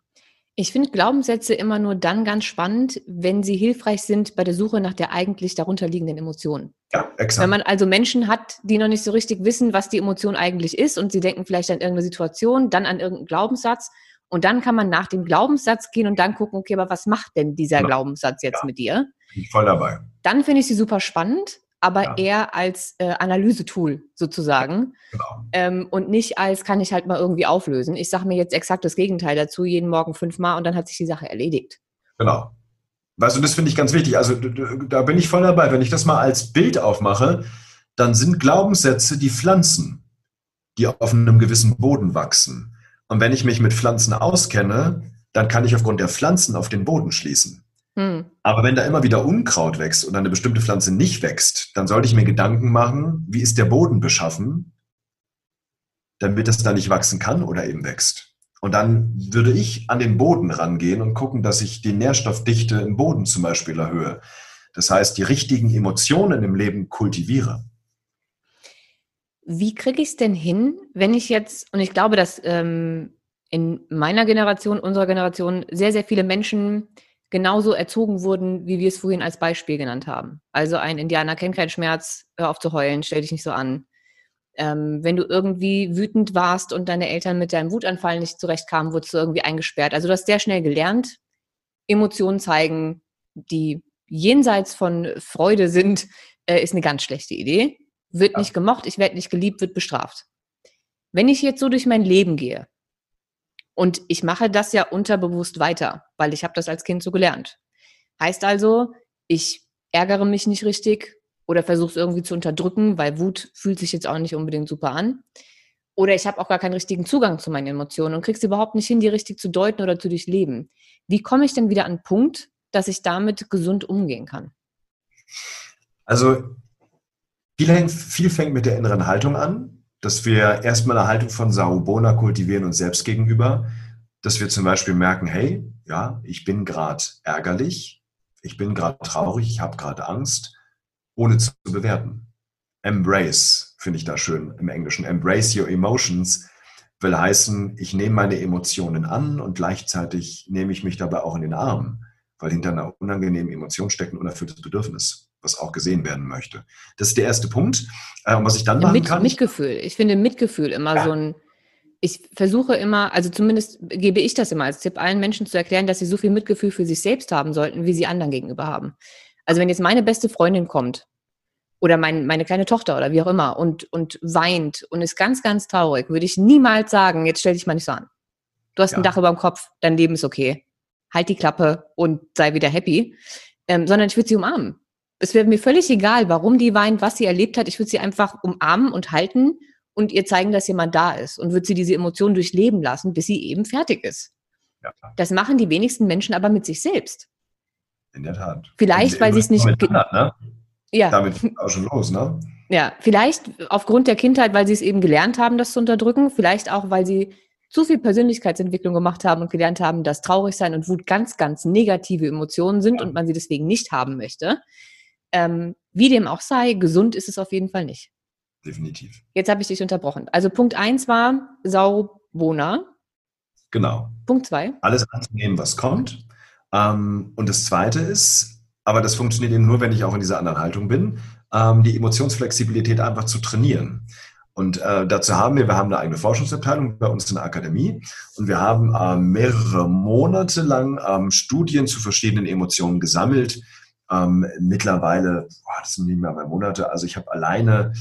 Ich finde Glaubenssätze immer nur dann ganz spannend, wenn sie hilfreich sind bei der Suche nach der eigentlich darunterliegenden Emotion. Ja, exakt. Wenn man also Menschen hat, die noch nicht so richtig wissen, was die Emotion eigentlich ist und sie denken vielleicht an irgendeine Situation, dann an irgendeinen Glaubenssatz und dann kann man nach dem Glaubenssatz gehen und dann gucken, okay, aber was macht denn dieser genau. Glaubenssatz jetzt ja. mit dir? Bin voll dabei. Dann finde ich sie super spannend, aber ja. eher als äh, Analysetool sozusagen. Genau. Ähm, und nicht als kann ich halt mal irgendwie auflösen. Ich sage mir jetzt exakt das Gegenteil dazu, jeden Morgen fünfmal und dann hat sich die Sache erledigt. Genau. Weißt du, das finde ich ganz wichtig. Also da bin ich voll dabei. Wenn ich das mal als Bild aufmache, dann sind Glaubenssätze die Pflanzen, die auf einem gewissen Boden wachsen. Und wenn ich mich mit Pflanzen auskenne, dann kann ich aufgrund der Pflanzen auf den Boden schließen. Hm. Aber wenn da immer wieder Unkraut wächst und eine bestimmte Pflanze nicht wächst, dann sollte ich mir Gedanken machen, wie ist der Boden beschaffen, damit es da nicht wachsen kann oder eben wächst. Und dann würde ich an den Boden rangehen und gucken, dass ich die Nährstoffdichte im Boden zum Beispiel erhöhe. Das heißt, die richtigen Emotionen im Leben kultiviere. Wie kriege ich es denn hin, wenn ich jetzt, und ich glaube, dass ähm, in meiner Generation, unserer Generation, sehr, sehr viele Menschen genauso erzogen wurden, wie wir es vorhin als Beispiel genannt haben. Also ein Indianer kennt keinen Schmerz, hör auf zu heulen, stell dich nicht so an. Ähm, wenn du irgendwie wütend warst und deine Eltern mit deinem Wutanfall nicht zurechtkamen, wurdest du irgendwie eingesperrt. Also du hast sehr schnell gelernt, Emotionen zeigen, die jenseits von Freude sind, äh, ist eine ganz schlechte Idee. Wird ja. nicht gemocht, ich werde nicht geliebt, wird bestraft. Wenn ich jetzt so durch mein Leben gehe und ich mache das ja unterbewusst weiter, weil ich habe das als Kind so gelernt. Heißt also, ich ärgere mich nicht richtig oder versuche es irgendwie zu unterdrücken, weil Wut fühlt sich jetzt auch nicht unbedingt super an. Oder ich habe auch gar keinen richtigen Zugang zu meinen Emotionen und kriege es überhaupt nicht hin, die richtig zu deuten oder zu durchleben. Wie komme ich denn wieder an einen Punkt, dass ich damit gesund umgehen kann? Also viel, viel fängt mit der inneren Haltung an dass wir erstmal eine Haltung von Saubona kultivieren uns selbst gegenüber, dass wir zum Beispiel merken, hey, ja, ich bin gerade ärgerlich, ich bin gerade traurig, ich habe gerade Angst, ohne zu bewerten. Embrace finde ich da schön im Englischen. Embrace your emotions will heißen, ich nehme meine Emotionen an und gleichzeitig nehme ich mich dabei auch in den Arm, weil hinter einer unangenehmen Emotion steckt ein unerfülltes Bedürfnis was auch gesehen werden möchte. Das ist der erste Punkt. Äh, und was ich dann machen Mit, kann. Mitgefühl. Ich finde Mitgefühl immer ja. so ein. Ich versuche immer, also zumindest gebe ich das immer als Tipp, allen Menschen zu erklären, dass sie so viel Mitgefühl für sich selbst haben sollten, wie sie anderen gegenüber haben. Also wenn jetzt meine beste Freundin kommt oder mein, meine kleine Tochter oder wie auch immer und, und weint und ist ganz, ganz traurig, würde ich niemals sagen, jetzt stell dich mal nicht so an. Du hast ja. ein Dach über dem Kopf, dein Leben ist okay. Halt die Klappe und sei wieder happy. Ähm, sondern ich würde sie umarmen Es wäre mir völlig egal, warum die weint, was sie erlebt hat. Ich würde sie einfach umarmen und halten und ihr zeigen, dass jemand da ist und würde sie diese Emotionen durchleben lassen, bis sie eben fertig ist. Ja. Das machen die wenigsten Menschen aber mit sich selbst. In der Tat. Vielleicht, weil sie es nicht. Hat, ne? Ja. Damit auch schon los, ne? Ja, vielleicht aufgrund der Kindheit, weil sie es eben gelernt haben, das zu unterdrücken. Vielleicht auch, weil sie zu viel Persönlichkeitsentwicklung gemacht haben und gelernt haben, dass Traurigsein und Wut ganz, ganz negative Emotionen sind ja. und man sie deswegen nicht haben möchte. Ähm, wie dem auch sei, gesund ist es auf jeden Fall nicht. Definitiv. Jetzt habe ich dich unterbrochen. Also Punkt 1 war Saubewohner. Genau. Punkt 2. Alles anzunehmen, was kommt. Ähm, und das Zweite ist, aber das funktioniert eben nur, wenn ich auch in dieser anderen Haltung bin, ähm, die Emotionsflexibilität einfach zu trainieren. Und äh, dazu haben wir, wir haben eine eigene Forschungsabteilung bei uns in der Akademie und wir haben äh, mehrere Monate lang ähm, Studien zu verschiedenen Emotionen gesammelt. Ähm, mittlerweile, boah, das sind nicht mehr Monate, also ich habe alleine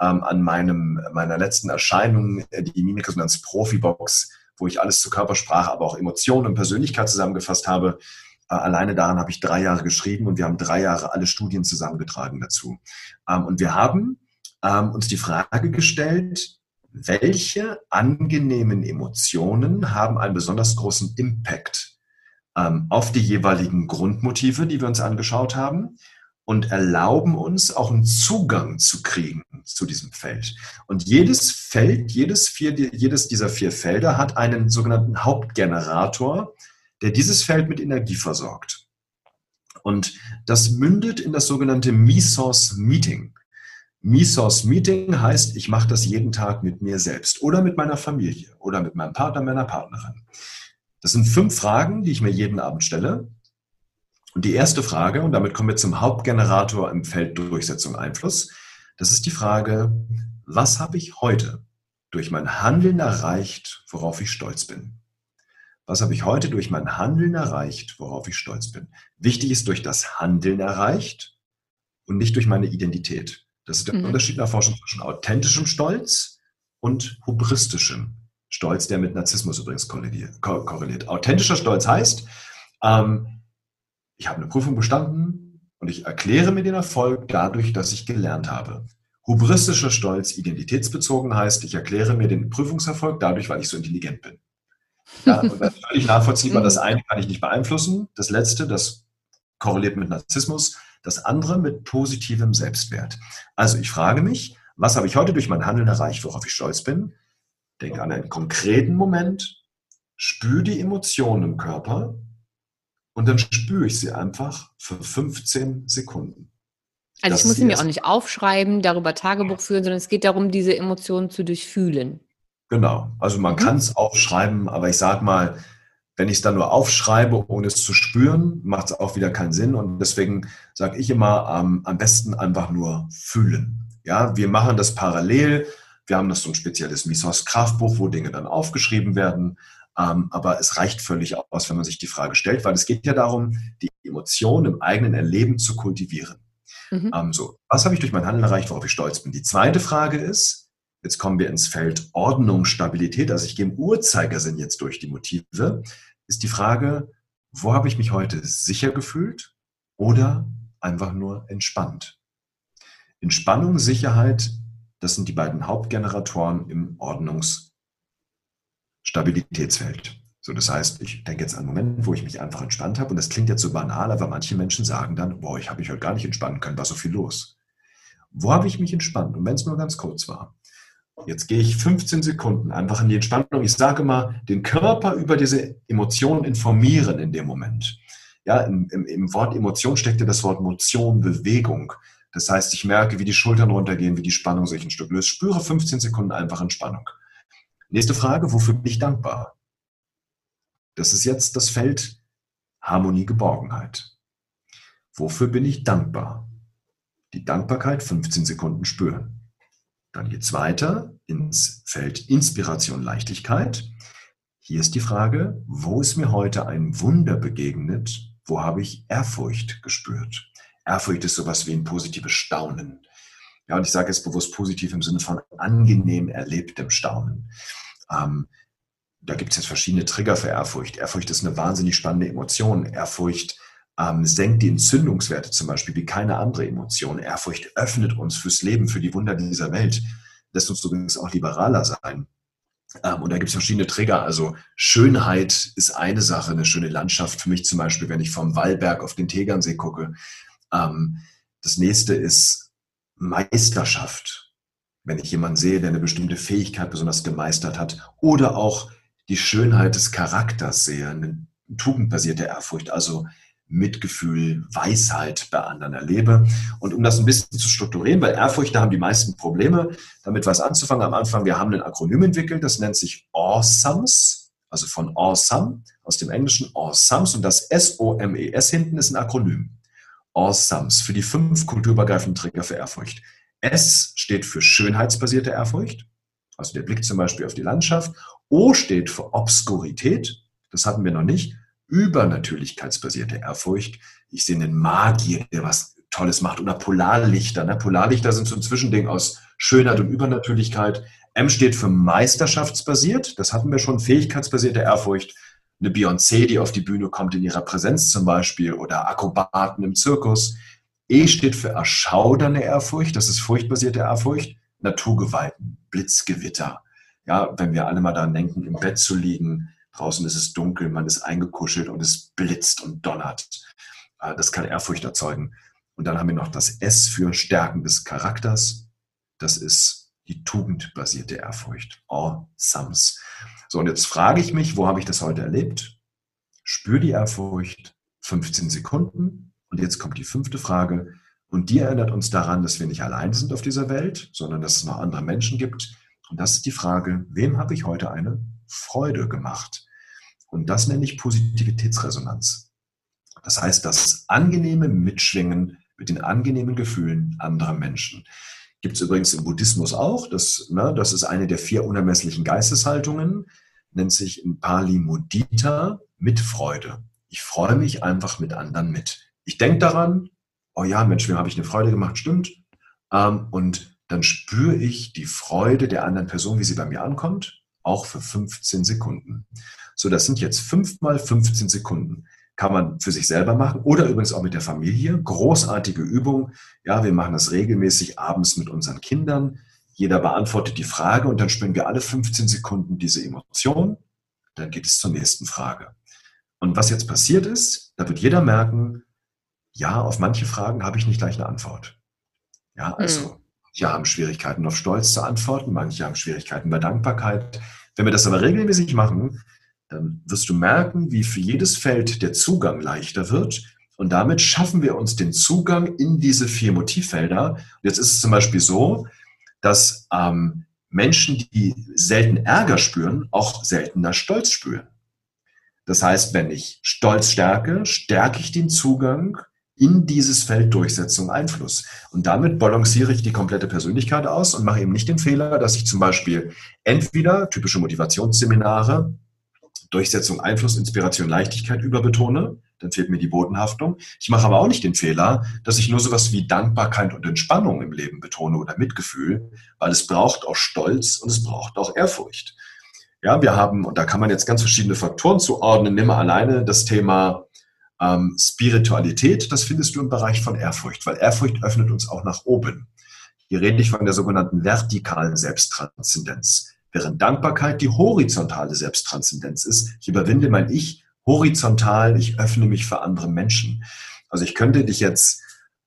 ähm, an meinem, meiner letzten Erscheinung äh, die Mimikresonanz Profibox, wo ich alles zu Körpersprache, aber auch Emotionen und Persönlichkeit zusammengefasst habe. Äh, alleine daran habe ich drei Jahre geschrieben und wir haben drei Jahre alle Studien zusammengetragen dazu. Ähm, und wir haben ähm, uns die Frage gestellt, welche angenehmen Emotionen haben einen besonders großen Impact ähm, auf die jeweiligen Grundmotive, die wir uns angeschaut haben und erlauben uns auch einen Zugang zu kriegen zu diesem Feld. Und jedes Feld, jedes, vier, jedes dieser vier Felder hat einen sogenannten Hauptgenerator, der dieses Feld mit Energie versorgt. Und das mündet in das sogenannte Misos Meeting. Misos Meeting heißt, ich mache das jeden Tag mit mir selbst oder mit meiner Familie oder mit meinem Partner, meiner Partnerin. Das sind fünf Fragen, die ich mir jeden Abend stelle. Und die erste Frage, und damit kommen wir zum Hauptgenerator im Feld Durchsetzung Einfluss, das ist die Frage, was habe ich heute durch mein Handeln erreicht, worauf ich stolz bin? Was habe ich heute durch mein Handeln erreicht, worauf ich stolz bin? Wichtig ist durch das Handeln erreicht und nicht durch meine Identität. Das ist der mhm. Unterschied in der Forschung zwischen authentischem Stolz und hubristischem Stolz, der mit Narzissmus übrigens korreliert. Authentischer Stolz heißt, ähm, ich habe eine Prüfung bestanden und ich erkläre mir den Erfolg dadurch, dass ich gelernt habe. Hubristischer Stolz, identitätsbezogen heißt, ich erkläre mir den Prüfungserfolg dadurch, weil ich so intelligent bin. Ja, und ist völlig nachvollziehbar. Das eine kann ich nicht beeinflussen. Das letzte, das korreliert mit Narzissmus das andere mit positivem Selbstwert. Also ich frage mich, was habe ich heute durch mein Handeln erreicht, worauf ich stolz bin? Denke an einen konkreten Moment, spüre die Emotionen im Körper und dann spüre ich sie einfach für 15 Sekunden. Also das ich muss sie mir auch nicht aufschreiben, darüber Tagebuch führen, sondern es geht darum, diese Emotionen zu durchfühlen. Genau. Also man mhm. kann es aufschreiben, aber ich sage mal, wenn ich es dann nur aufschreibe, ohne es zu spüren, macht es auch wieder keinen Sinn. Und deswegen sage ich immer, ähm, am besten einfach nur fühlen. Ja, wir machen das parallel. Wir haben das so ein spezielles Misos Kraftbuch, wo Dinge dann aufgeschrieben werden. Ähm, aber es reicht völlig aus, wenn man sich die Frage stellt, weil es geht ja darum, die Emotionen im eigenen Erleben zu kultivieren. Mhm. Ähm, so, was habe ich durch mein Handeln erreicht, worauf ich stolz bin? Die zweite Frage ist, jetzt kommen wir ins Feld Ordnung, Stabilität. Also ich gehe im Uhrzeigersinn jetzt durch die Motive ist die Frage, wo habe ich mich heute sicher gefühlt oder einfach nur entspannt? Entspannung, Sicherheit, das sind die beiden Hauptgeneratoren im Ordnungsstabilitätsfeld. So, das heißt, ich denke jetzt an einen Moment, wo ich mich einfach entspannt habe und das klingt jetzt so banal, aber manche Menschen sagen dann, boah, ich habe mich heute gar nicht entspannen können, war so viel los. Wo habe ich mich entspannt? Und wenn es nur ganz kurz war. Jetzt gehe ich 15 Sekunden einfach in die Entspannung. Ich sage mal, den Körper über diese Emotionen informieren in dem Moment. Ja, im, im, im Wort Emotion steckt ja das Wort Motion, Bewegung. Das heißt, ich merke, wie die Schultern runtergehen, wie die Spannung sich ein Stück löst. Spüre 15 Sekunden einfach Entspannung. Nächste Frage, wofür bin ich dankbar? Das ist jetzt das Feld Harmonie, Geborgenheit. Wofür bin ich dankbar? Die Dankbarkeit 15 Sekunden spüren. Dann geht es weiter ins Feld Inspiration, Leichtigkeit. Hier ist die Frage, wo ist mir heute ein Wunder begegnet? Wo habe ich Ehrfurcht gespürt? Ehrfurcht ist sowas wie ein positives Staunen. Ja, und ich sage jetzt bewusst positiv im Sinne von angenehm erlebtem Staunen. Ähm, da gibt es jetzt verschiedene Trigger für Ehrfurcht. Ehrfurcht ist eine wahnsinnig spannende Emotion. Ehrfurcht ähm, senkt die Entzündungswerte zum Beispiel wie keine andere Emotion. Ehrfurcht öffnet uns fürs Leben, für die Wunder dieser Welt, lässt uns übrigens auch liberaler sein. Ähm, und da gibt es verschiedene Trigger. Also Schönheit ist eine Sache, eine schöne Landschaft für mich zum Beispiel, wenn ich vom Wallberg auf den Tegernsee gucke. Ähm, das nächste ist Meisterschaft. Wenn ich jemanden sehe, der eine bestimmte Fähigkeit besonders gemeistert hat. Oder auch die Schönheit des Charakters sehe, eine tugendbasierte Ehrfurcht. Also Mitgefühl, Weisheit bei anderen erlebe. Und um das ein bisschen zu strukturieren, weil Ehrfurcht, da haben die meisten Probleme, damit was anzufangen. Am Anfang, wir haben ein Akronym entwickelt, das nennt sich Awesomes, also von Awesome, aus dem Englischen Awesomes. Und das S-O-M-E-S hinten ist ein Akronym. Awesomes für die fünf kulturübergreifenden Trigger für Ehrfurcht. S steht für schönheitsbasierte Ehrfurcht, also der Blick zum Beispiel auf die Landschaft. O steht für Obskurität, das hatten wir noch nicht übernatürlichkeitsbasierte Ehrfurcht. Ich sehe einen Magier, der was Tolles macht. Oder Polarlichter. Ne? Polarlichter sind so ein Zwischending aus Schönheit und Übernatürlichkeit. M steht für meisterschaftsbasiert. Das hatten wir schon. Fähigkeitsbasierte Ehrfurcht. Eine Beyoncé, die auf die Bühne kommt in ihrer Präsenz zum Beispiel. Oder Akrobaten im Zirkus. E steht für erschaudernde Ehrfurcht. Das ist furchtbasierte Ehrfurcht. Naturgewalten, Blitzgewitter. Ja, wenn wir alle mal daran denken, im Bett zu liegen, Draußen ist es dunkel, man ist eingekuschelt und es blitzt und donnert. Äh, das kann Ehrfurcht erzeugen. Und dann haben wir noch das S für Stärken des Charakters. Das ist die tugendbasierte Ehrfurcht. All sums. So, und jetzt frage ich mich, wo habe ich das heute erlebt? Spür die Ehrfurcht, 15 Sekunden. Und jetzt kommt die fünfte Frage. Und die erinnert uns daran, dass wir nicht allein sind auf dieser Welt, sondern dass es noch andere Menschen gibt. Und das ist die Frage, wem habe ich heute eine Freude gemacht? Und das nenne ich Positivitätsresonanz. Das heißt, das angenehme Mitschwingen mit den angenehmen Gefühlen anderer Menschen. Gibt es übrigens im Buddhismus auch. Das, ne, das ist eine der vier unermesslichen Geisteshaltungen, nennt sich in Pali Mudita, Mitfreude. Ich freue mich einfach mit anderen mit. Ich denke daran, oh ja, Mensch, mir habe ich eine Freude gemacht, stimmt. Ähm, und dann spüre ich die Freude der anderen Person, wie sie bei mir ankommt, auch für 15 Sekunden. So, das sind jetzt fünf mal 15 Sekunden. Kann man für sich selber machen oder übrigens auch mit der Familie. Großartige Übung. Ja, wir machen das regelmäßig abends mit unseren Kindern. Jeder beantwortet die Frage und dann spüren wir alle 15 Sekunden diese Emotion. Dann geht es zur nächsten Frage. Und was jetzt passiert ist, da wird jeder merken, ja, auf manche Fragen habe ich nicht gleich eine Antwort. Ja, also, mhm. manche haben Schwierigkeiten auf Stolz zu antworten, manche haben Schwierigkeiten bei Dankbarkeit. Wenn wir das aber regelmäßig machen, dann wirst du merken, wie für jedes Feld der Zugang leichter wird. Und damit schaffen wir uns den Zugang in diese vier Motivfelder. Und jetzt ist es zum Beispiel so, dass ähm, Menschen, die selten Ärger spüren, auch seltener Stolz spüren. Das heißt, wenn ich Stolz stärke, stärke ich den Zugang in dieses Feld Durchsetzung Einfluss. Und damit balanciere ich die komplette Persönlichkeit aus und mache eben nicht den Fehler, dass ich zum Beispiel entweder typische Motivationsseminare Durchsetzung, Einfluss, Inspiration, Leichtigkeit überbetone, dann fehlt mir die Bodenhaftung. Ich mache aber auch nicht den Fehler, dass ich nur sowas wie Dankbarkeit und Entspannung im Leben betone oder Mitgefühl, weil es braucht auch Stolz und es braucht auch Ehrfurcht. Ja, wir haben, und da kann man jetzt ganz verschiedene Faktoren zuordnen, nimm mal alleine das Thema ähm, Spiritualität, das findest du im Bereich von Ehrfurcht, weil Ehrfurcht öffnet uns auch nach oben. Hier rede ich von der sogenannten vertikalen Selbsttranszendenz während Dankbarkeit die horizontale Selbsttranszendenz ist. Ich überwinde mein Ich horizontal, ich öffne mich für andere Menschen. Also ich könnte dich jetzt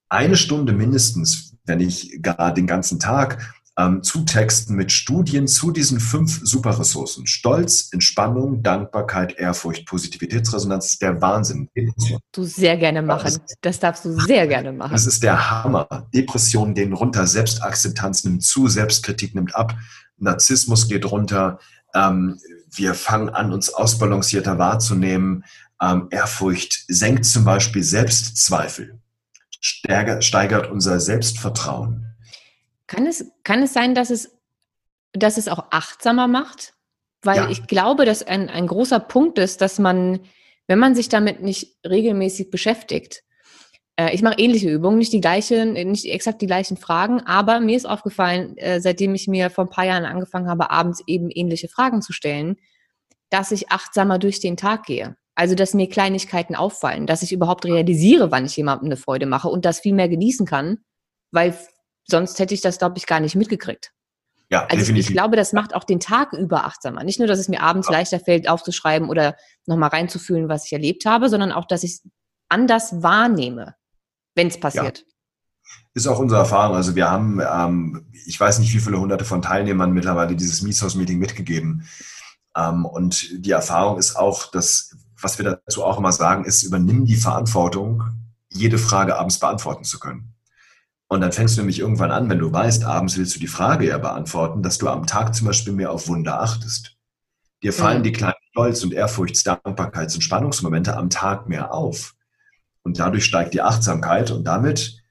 eine Stunde mindestens, wenn ich gerade den ganzen Tag ähm, zutexten mit Studien zu diesen fünf Superressourcen. Stolz, Entspannung, Dankbarkeit, Ehrfurcht, Positivitätsresonanz, der Wahnsinn. Du sehr gerne machen. Das darfst du sehr gerne machen. Das ist der Hammer. Depressionen gehen runter, Selbstakzeptanz nimmt zu, Selbstkritik nimmt ab. Narzissmus geht runter, ähm, wir fangen an, uns ausbalancierter wahrzunehmen. Ähm, Ehrfurcht senkt zum Beispiel Selbstzweifel, steigert, steigert unser Selbstvertrauen. Kann es, kann es sein, dass es, dass es auch achtsamer macht? Weil ja. ich glaube, dass ein, ein großer Punkt ist, dass man, wenn man sich damit nicht regelmäßig beschäftigt, äh, ich mache ähnliche Übungen, nicht die gleichen, nicht exakt die gleichen Fragen, aber mir ist aufgefallen, äh, seitdem ich mir vor ein paar Jahren angefangen habe, abends eben ähnliche Fragen zu stellen, dass ich achtsamer durch den Tag gehe. Also, dass mir Kleinigkeiten auffallen, dass ich überhaupt realisiere, wann ich jemandem eine Freude mache und das viel mehr genießen kann, weil sonst hätte ich das, glaube ich, gar nicht mitgekriegt. Ja, also definitiv. ich glaube, das macht auch den Tag über achtsamer. Nicht nur, dass es mir abends ja. leichter fällt, aufzuschreiben oder nochmal reinzufühlen, was ich erlebt habe, sondern auch, dass ich es anders wahrnehme, wenn es passiert. Ja. Ist auch unsere Erfahrung. Also wir haben, ähm, ich weiß nicht, wie viele hunderte von Teilnehmern mittlerweile dieses Miethaus-Meeting mitgegeben. Ähm, und die Erfahrung ist auch, dass, was wir dazu auch immer sagen, ist, übernimm die Verantwortung, jede Frage abends beantworten zu können. Und dann fängst du nämlich irgendwann an, wenn du weißt, abends willst du die Frage ja beantworten, dass du am Tag zum Beispiel mehr auf Wunder achtest. Dir fallen mhm. die kleinen Stolz- und Ehrfurchts-, Dankbarkeits- und Spannungsmomente am Tag mehr auf. Und dadurch steigt die Achtsamkeit und damit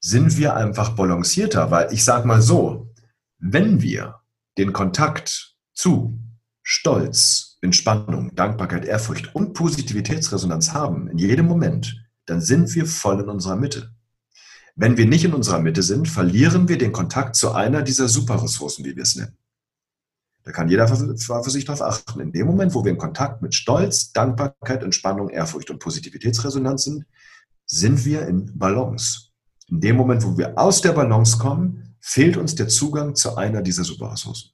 sind wir einfach balancierter, weil ich sage mal so, wenn wir den Kontakt zu Stolz, Entspannung, Dankbarkeit, Ehrfurcht und Positivitätsresonanz haben in jedem Moment, dann sind wir voll in unserer Mitte. Wenn wir nicht in unserer Mitte sind, verlieren wir den Kontakt zu einer dieser Superressourcen, wie wir es nennen. Da kann jeder für, für sich darauf achten. In dem Moment, wo wir in Kontakt mit Stolz, Dankbarkeit, Entspannung, Ehrfurcht und Positivitätsresonanz sind, sind wir in Balance. In dem Moment, wo wir aus der Balance kommen, fehlt uns der Zugang zu einer dieser Superressourcen.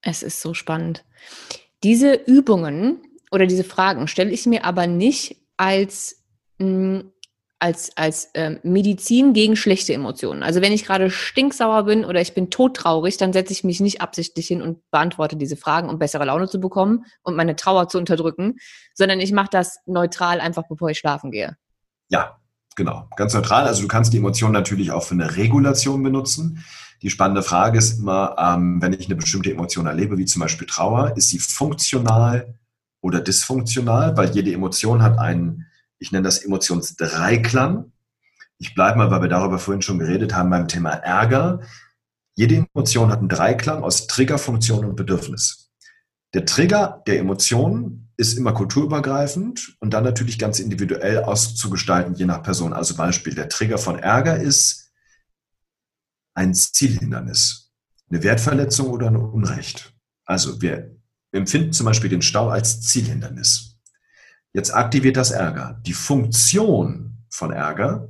Es ist so spannend. Diese Übungen oder diese Fragen stelle ich mir aber nicht als mh, hm, als, als ähm, Medizin gegen schlechte Emotionen. Also wenn ich gerade stinksauer bin oder ich bin todtraurig, dann setze ich mich nicht absichtlich hin und beantworte diese Fragen, um bessere Laune zu bekommen und meine Trauer zu unterdrücken, sondern ich mache das neutral einfach, bevor ich schlafen gehe. Ja, genau. Ganz neutral. Also du kannst die Emotionen natürlich auch für eine Regulation benutzen. Die spannende Frage ist immer, ähm, wenn ich eine bestimmte Emotion erlebe, wie zum Beispiel Trauer, ist sie funktional oder dysfunktional? Weil jede Emotion hat einen ich nenne das Emotionsdreiklang. Ich bleibe mal, weil wir darüber vorhin schon geredet haben, beim Thema Ärger. Jede Emotion hat einen Dreiklang aus Triggerfunktion und Bedürfnis. Der Trigger der Emotion ist immer kulturübergreifend und dann natürlich ganz individuell auszugestalten, je nach Person. Also Beispiel, der Trigger von Ärger ist ein Zielhindernis, eine Wertverletzung oder ein Unrecht. Also wir empfinden zum Beispiel den Stau als Zielhindernis. Jetzt aktiviert das Ärger. Die Funktion von Ärger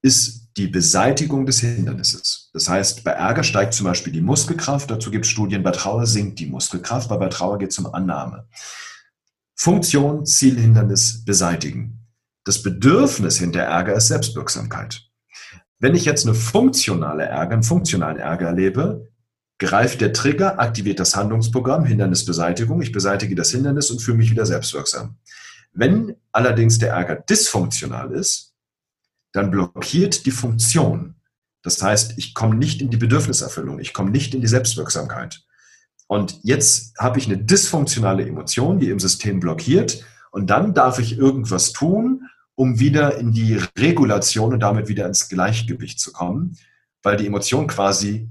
ist die Beseitigung des Hindernisses. Das heißt, bei Ärger steigt zum Beispiel die Muskelkraft. Dazu gibt es Studien, bei Trauer sinkt die Muskelkraft, weil bei Trauer geht es um Annahme. Funktion, Zielhindernis beseitigen. Das Bedürfnis hinter Ärger ist Selbstwirksamkeit. Wenn ich jetzt eine funktionale Ärger, einen funktionalen Ärger erlebe, greift der Trigger, aktiviert das Handlungsprogramm, Hindernisbeseitigung. Ich beseitige das Hindernis und fühle mich wieder selbstwirksam. Wenn allerdings der Ärger dysfunktional ist, dann blockiert die Funktion. Das heißt, ich komme nicht in die Bedürfniserfüllung, ich komme nicht in die Selbstwirksamkeit. Und jetzt habe ich eine dysfunktionale Emotion, die im System blockiert. Und dann darf ich irgendwas tun, um wieder in die Regulation und damit wieder ins Gleichgewicht zu kommen, weil die Emotion quasi,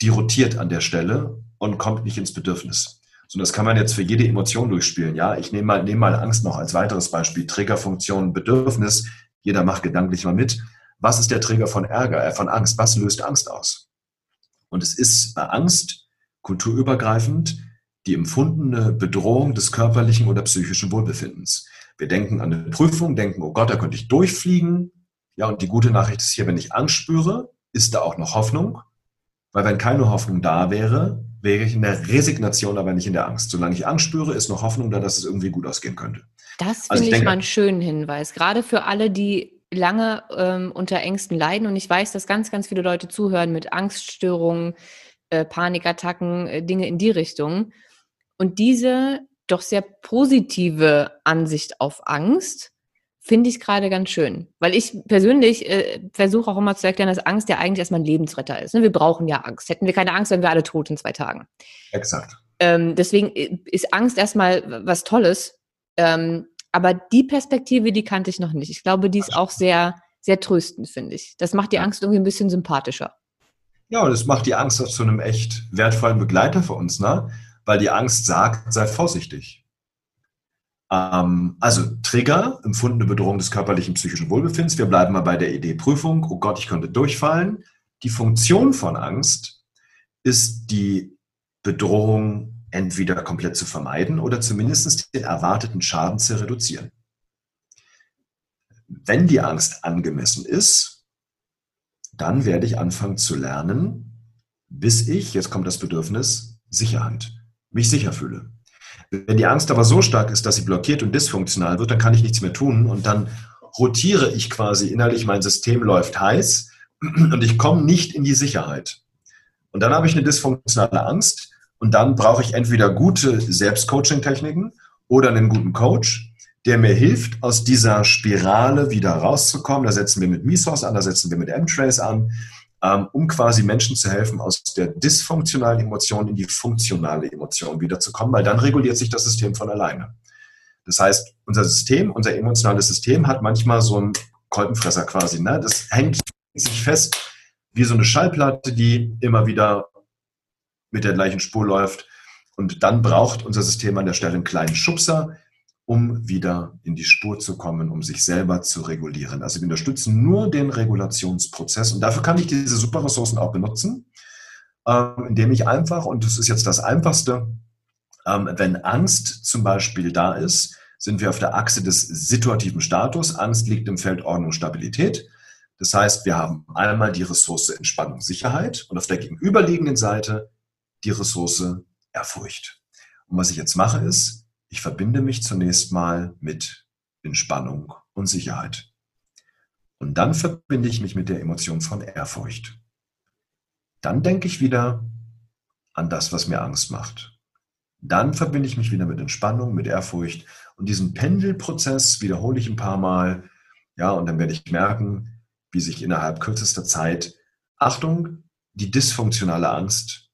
die rotiert an der Stelle und kommt nicht ins Bedürfnis. So, das kann man jetzt für jede Emotion durchspielen. Ja, ich nehme mal, nehme mal Angst noch als weiteres Beispiel. Triggerfunktion, Bedürfnis. Jeder macht gedanklich mal mit. Was ist der Trigger von Ärger, äh, von Angst? Was löst Angst aus? Und es ist bei Angst kulturübergreifend die empfundene Bedrohung des körperlichen oder psychischen Wohlbefindens. Wir denken an eine Prüfung, denken, oh Gott, da könnte ich durchfliegen. Ja, und die gute Nachricht ist hier, wenn ich Angst spüre, ist da auch noch Hoffnung. Weil wenn keine Hoffnung da wäre, wäre ich in der Resignation, aber nicht in der Angst. Solange ich Angst spüre, ist noch Hoffnung da, dass es irgendwie gut ausgehen könnte. Das also finde ich, ich mal einen schönen Hinweis. Gerade für alle, die lange ähm, unter Ängsten leiden. Und ich weiß, dass ganz, ganz viele Leute zuhören mit Angststörungen, äh, Panikattacken, äh, Dinge in die Richtung. Und diese doch sehr positive Ansicht auf Angst finde ich gerade ganz schön. Weil ich persönlich äh, versuche auch immer zu erklären, dass Angst ja eigentlich erstmal ein Lebensretter ist. Ne? Wir brauchen ja Angst. Hätten wir keine Angst, wären wir alle tot in zwei Tagen. Exakt. Ähm, deswegen äh, ist Angst erstmal was Tolles. Ähm, aber die Perspektive, die kannte ich noch nicht. Ich glaube, die ist auch sehr, sehr tröstend, finde ich. Das macht die Angst irgendwie ein bisschen sympathischer. Ja, und es macht die Angst auch zu einem echt wertvollen Begleiter für uns, ne? Weil die Angst sagt, sei vorsichtig. Ähm, also Trigger, empfundene Bedrohung des körperlichen psychischen Wohlbefindens. Wir bleiben mal bei der Idee Prüfung. Oh Gott, ich könnte durchfallen. Die Funktion von Angst ist die Bedrohung entweder komplett zu vermeiden oder zumindest den erwarteten Schaden zu reduzieren. Wenn die Angst angemessen ist, dann werde ich anfangen zu lernen, bis ich, jetzt kommt das Bedürfnis, Sicherheit, mich sicher fühle. Wenn die Angst aber so stark ist, dass sie blockiert und dysfunktional wird, dann kann ich nichts mehr tun und dann rotiere ich quasi innerlich, mein System läuft heiß und ich komme nicht in die Sicherheit. Und dann habe ich eine dysfunktionale Angst und dann brauche ich entweder gute Selbstcoaching-Techniken oder einen guten Coach, der mir hilft, aus dieser Spirale wieder rauszukommen. Da setzen wir mit Misos an, da setzen wir mit M-Trace an, um quasi Menschen zu helfen, aus der dysfunktionalen Emotion in die funktionale Emotion wiederzukommen, weil dann reguliert sich das System von alleine. Das heißt, unser System, unser emotionales System hat manchmal so einen Kolbenfresser quasi. Ne? Das hängt sich fest wie so eine Schallplatte, die immer wieder mit der gleichen Spur läuft. Und dann braucht unser System an der Stelle einen kleinen Schubser, um wieder in die Spur zu kommen, um sich selber zu regulieren. Also wir unterstützen nur den Regulationsprozess und dafür kann ich diese Superressourcen auch benutzen, ähm, indem ich einfach, und das ist jetzt das Einfachste, ähm, wenn Angst zum Beispiel da ist, sind wir auf der Achse des situativen Status. Angst liegt im Feld Ordnung, Stabilität. Das heißt, wir haben einmal die Ressource Entspannung, Sicherheit und auf der gegenüberliegenden Seite die Ressource Ehrfurcht. Und was ich jetzt mache ist, ich verbinde mich zunächst mal mit Entspannung und Sicherheit. Und dann verbinde ich mich mit der Emotion von Ehrfurcht. Dann denke ich wieder an das, was mir Angst macht. Dann verbinde ich mich wieder mit Entspannung, mit Ehrfurcht. Und diesen Pendelprozess wiederhole ich ein paar Mal. Ja, und dann werde ich merken, wie sich innerhalb kürzester Zeit, Achtung, die dysfunktionale Angst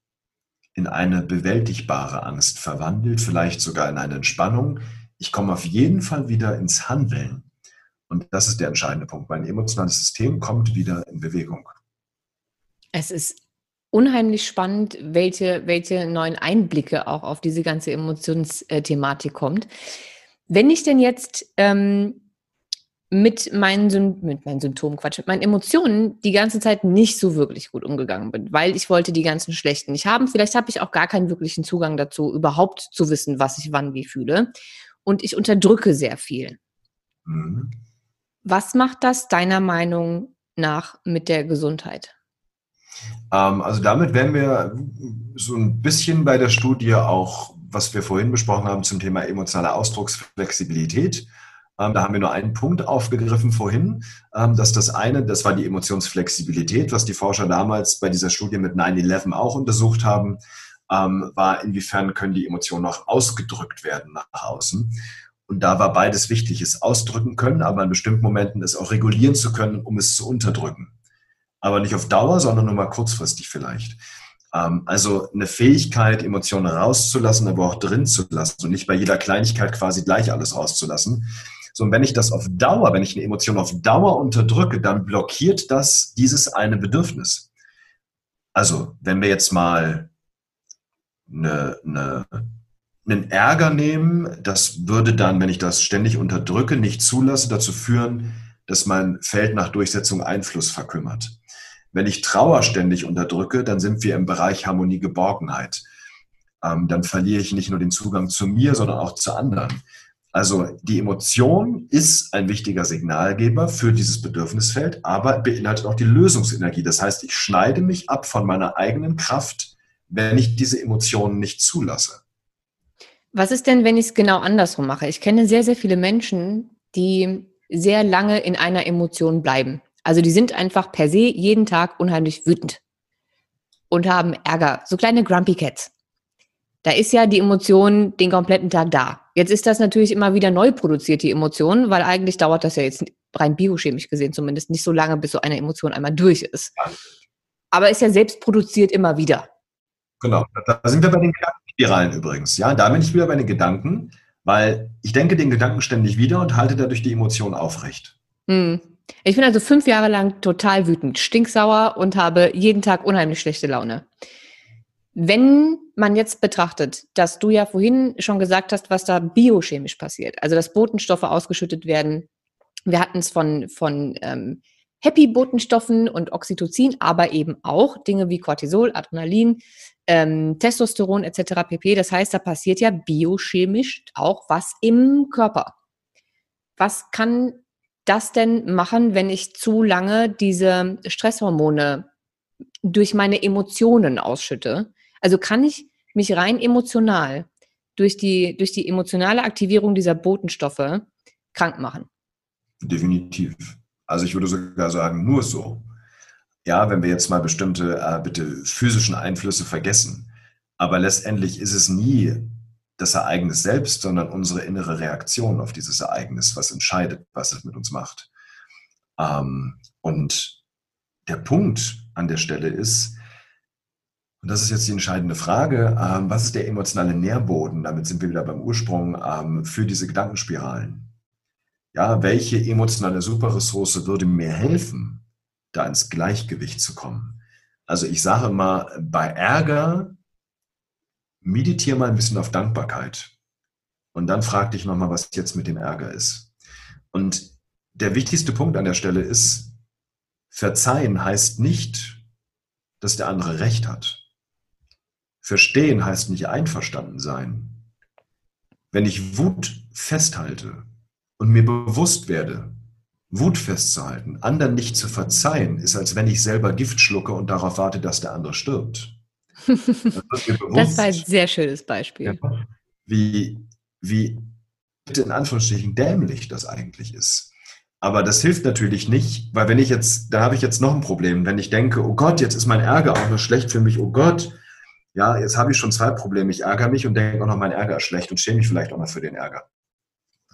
in eine bewältigbare Angst verwandelt, vielleicht sogar in eine Entspannung. Ich komme auf jeden Fall wieder ins Handeln. Und das ist der entscheidende Punkt. Mein emotionales System kommt wieder in Bewegung. Es ist unheimlich spannend, welche, welche neuen Einblicke auch auf diese ganze Emotionsthematik kommt. Wenn ich denn jetzt ähm, mit meinen, mit meinen Symptomen, Quatsch, mit meinen Emotionen die ganze Zeit nicht so wirklich gut umgegangen bin, weil ich wollte die ganzen schlechten nicht haben. Vielleicht habe ich auch gar keinen wirklichen Zugang dazu, überhaupt zu wissen, was ich wann wie fühle. Und ich unterdrücke sehr viel. Mhm. Was macht das deiner Meinung nach mit der Gesundheit? Ähm, also damit wären wir so ein bisschen bei der Studie auch, was wir vorhin besprochen haben zum Thema emotionale Ausdrucksflexibilität. Ähm, da haben wir nur einen Punkt aufgegriffen vorhin, ähm, dass das eine, das war die Emotionsflexibilität, was die Forscher damals bei dieser Studie mit 9-11 auch untersucht haben, ähm, war, inwiefern können die Emotionen auch ausgedrückt werden nach außen. Und da war beides wichtig, es ausdrücken können, aber in bestimmten Momenten es auch regulieren zu können, um es zu unterdrücken. Aber nicht auf Dauer, sondern nur mal kurzfristig vielleicht. Also eine Fähigkeit, Emotionen rauszulassen, aber auch drin zu lassen und nicht bei jeder Kleinigkeit quasi gleich alles rauszulassen. So, und wenn ich das auf Dauer, wenn ich eine Emotion auf Dauer unterdrücke, dann blockiert das dieses eine Bedürfnis. Also, wenn wir jetzt mal eine, eine, einen Ärger nehmen, das würde dann, wenn ich das ständig unterdrücke, nicht zulasse, dazu führen, dass mein Feld nach Durchsetzung Einfluss verkümmert. Wenn ich Trauer ständig unterdrücke, dann sind wir im Bereich Harmonie, Geborgenheit. Ähm, dann verliere ich nicht nur den Zugang zu mir, sondern auch zu anderen. Also die Emotion ist ein wichtiger Signalgeber für dieses Bedürfnisfeld, aber beinhaltet auch die Lösungsenergie. Das heißt, ich schneide mich ab von meiner eigenen Kraft, wenn ich diese Emotionen nicht zulasse. Was ist denn, wenn ich es genau andersrum mache? Ich kenne sehr, sehr viele Menschen, die sehr lange in einer Emotion bleiben. Also die sind einfach per se jeden Tag unheimlich wütend und haben Ärger, so kleine Grumpy Cats. Da ist ja die Emotion den kompletten Tag da. Jetzt ist das natürlich immer wieder neu produziert, die Emotion, weil eigentlich dauert das ja jetzt rein biochemisch gesehen zumindest nicht so lange, bis so eine Emotion einmal durch ist. Aber ist ja selbst produziert immer wieder. Genau, da sind wir bei den Gedankenspiralen übrigens. Ja, da bin ich wieder bei den Gedanken, weil ich denke den Gedanken ständig wieder und halte dadurch die Emotion aufrecht. Hm. Ich bin also fünf Jahre lang total wütend, stinksauer und habe jeden Tag unheimlich schlechte Laune. Wenn man jetzt betrachtet, dass du ja vorhin schon gesagt hast, was da biochemisch passiert, also dass Botenstoffe ausgeschüttet werden, wir hatten es von, von ähm, Happy-Botenstoffen und Oxytocin, aber eben auch Dinge wie Cortisol, Adrenalin, ähm, Testosteron etc. pp. Das heißt, da passiert ja biochemisch auch was im Körper. Was kann das denn machen, wenn ich zu lange diese Stresshormone durch meine Emotionen ausschütte? Also kann ich mich rein emotional durch die, durch die emotionale Aktivierung dieser Botenstoffe krank machen? Definitiv. Also ich würde sogar sagen, nur so. Ja, wenn wir jetzt mal bestimmte äh, bitte physischen Einflüsse vergessen. Aber letztendlich ist es nie das Ereignis selbst, sondern unsere innere Reaktion auf dieses Ereignis, was entscheidet, was es mit uns macht. Ähm, und der Punkt an der Stelle ist, und das ist jetzt die entscheidende Frage, ähm, was ist der emotionale Nährboden, damit sind wir wieder beim Ursprung, ähm, für diese Gedankenspiralen? Ja, welche emotionale Superressource würde mir helfen, da ins Gleichgewicht zu kommen? Also ich sage mal, bei Ärger meditiere mal ein bisschen auf Dankbarkeit. Und dann frag dich nochmal, was jetzt mit dem Ärger ist. Und der wichtigste Punkt an der Stelle ist, verzeihen heißt nicht, dass der andere recht hat. Verstehen heißt nicht einverstanden sein. Wenn ich Wut festhalte und mir bewusst werde, Wut festzuhalten, anderen nicht zu verzeihen, ist, als wenn ich selber Gift schlucke und darauf warte, dass der andere stirbt. das war ein sehr schönes Beispiel. Ja, wie, wie in Anführungsstrichen dämlich das eigentlich ist. Aber das hilft natürlich nicht, weil wenn ich jetzt, da habe ich jetzt noch ein Problem, wenn ich denke, oh Gott, jetzt ist mein Ärger auch noch schlecht für mich, oh Gott, ja, jetzt habe ich schon zwei Probleme. Ich ärgere mich und denke auch noch, mein Ärger ist schlecht und schäme mich vielleicht auch noch für den Ärger.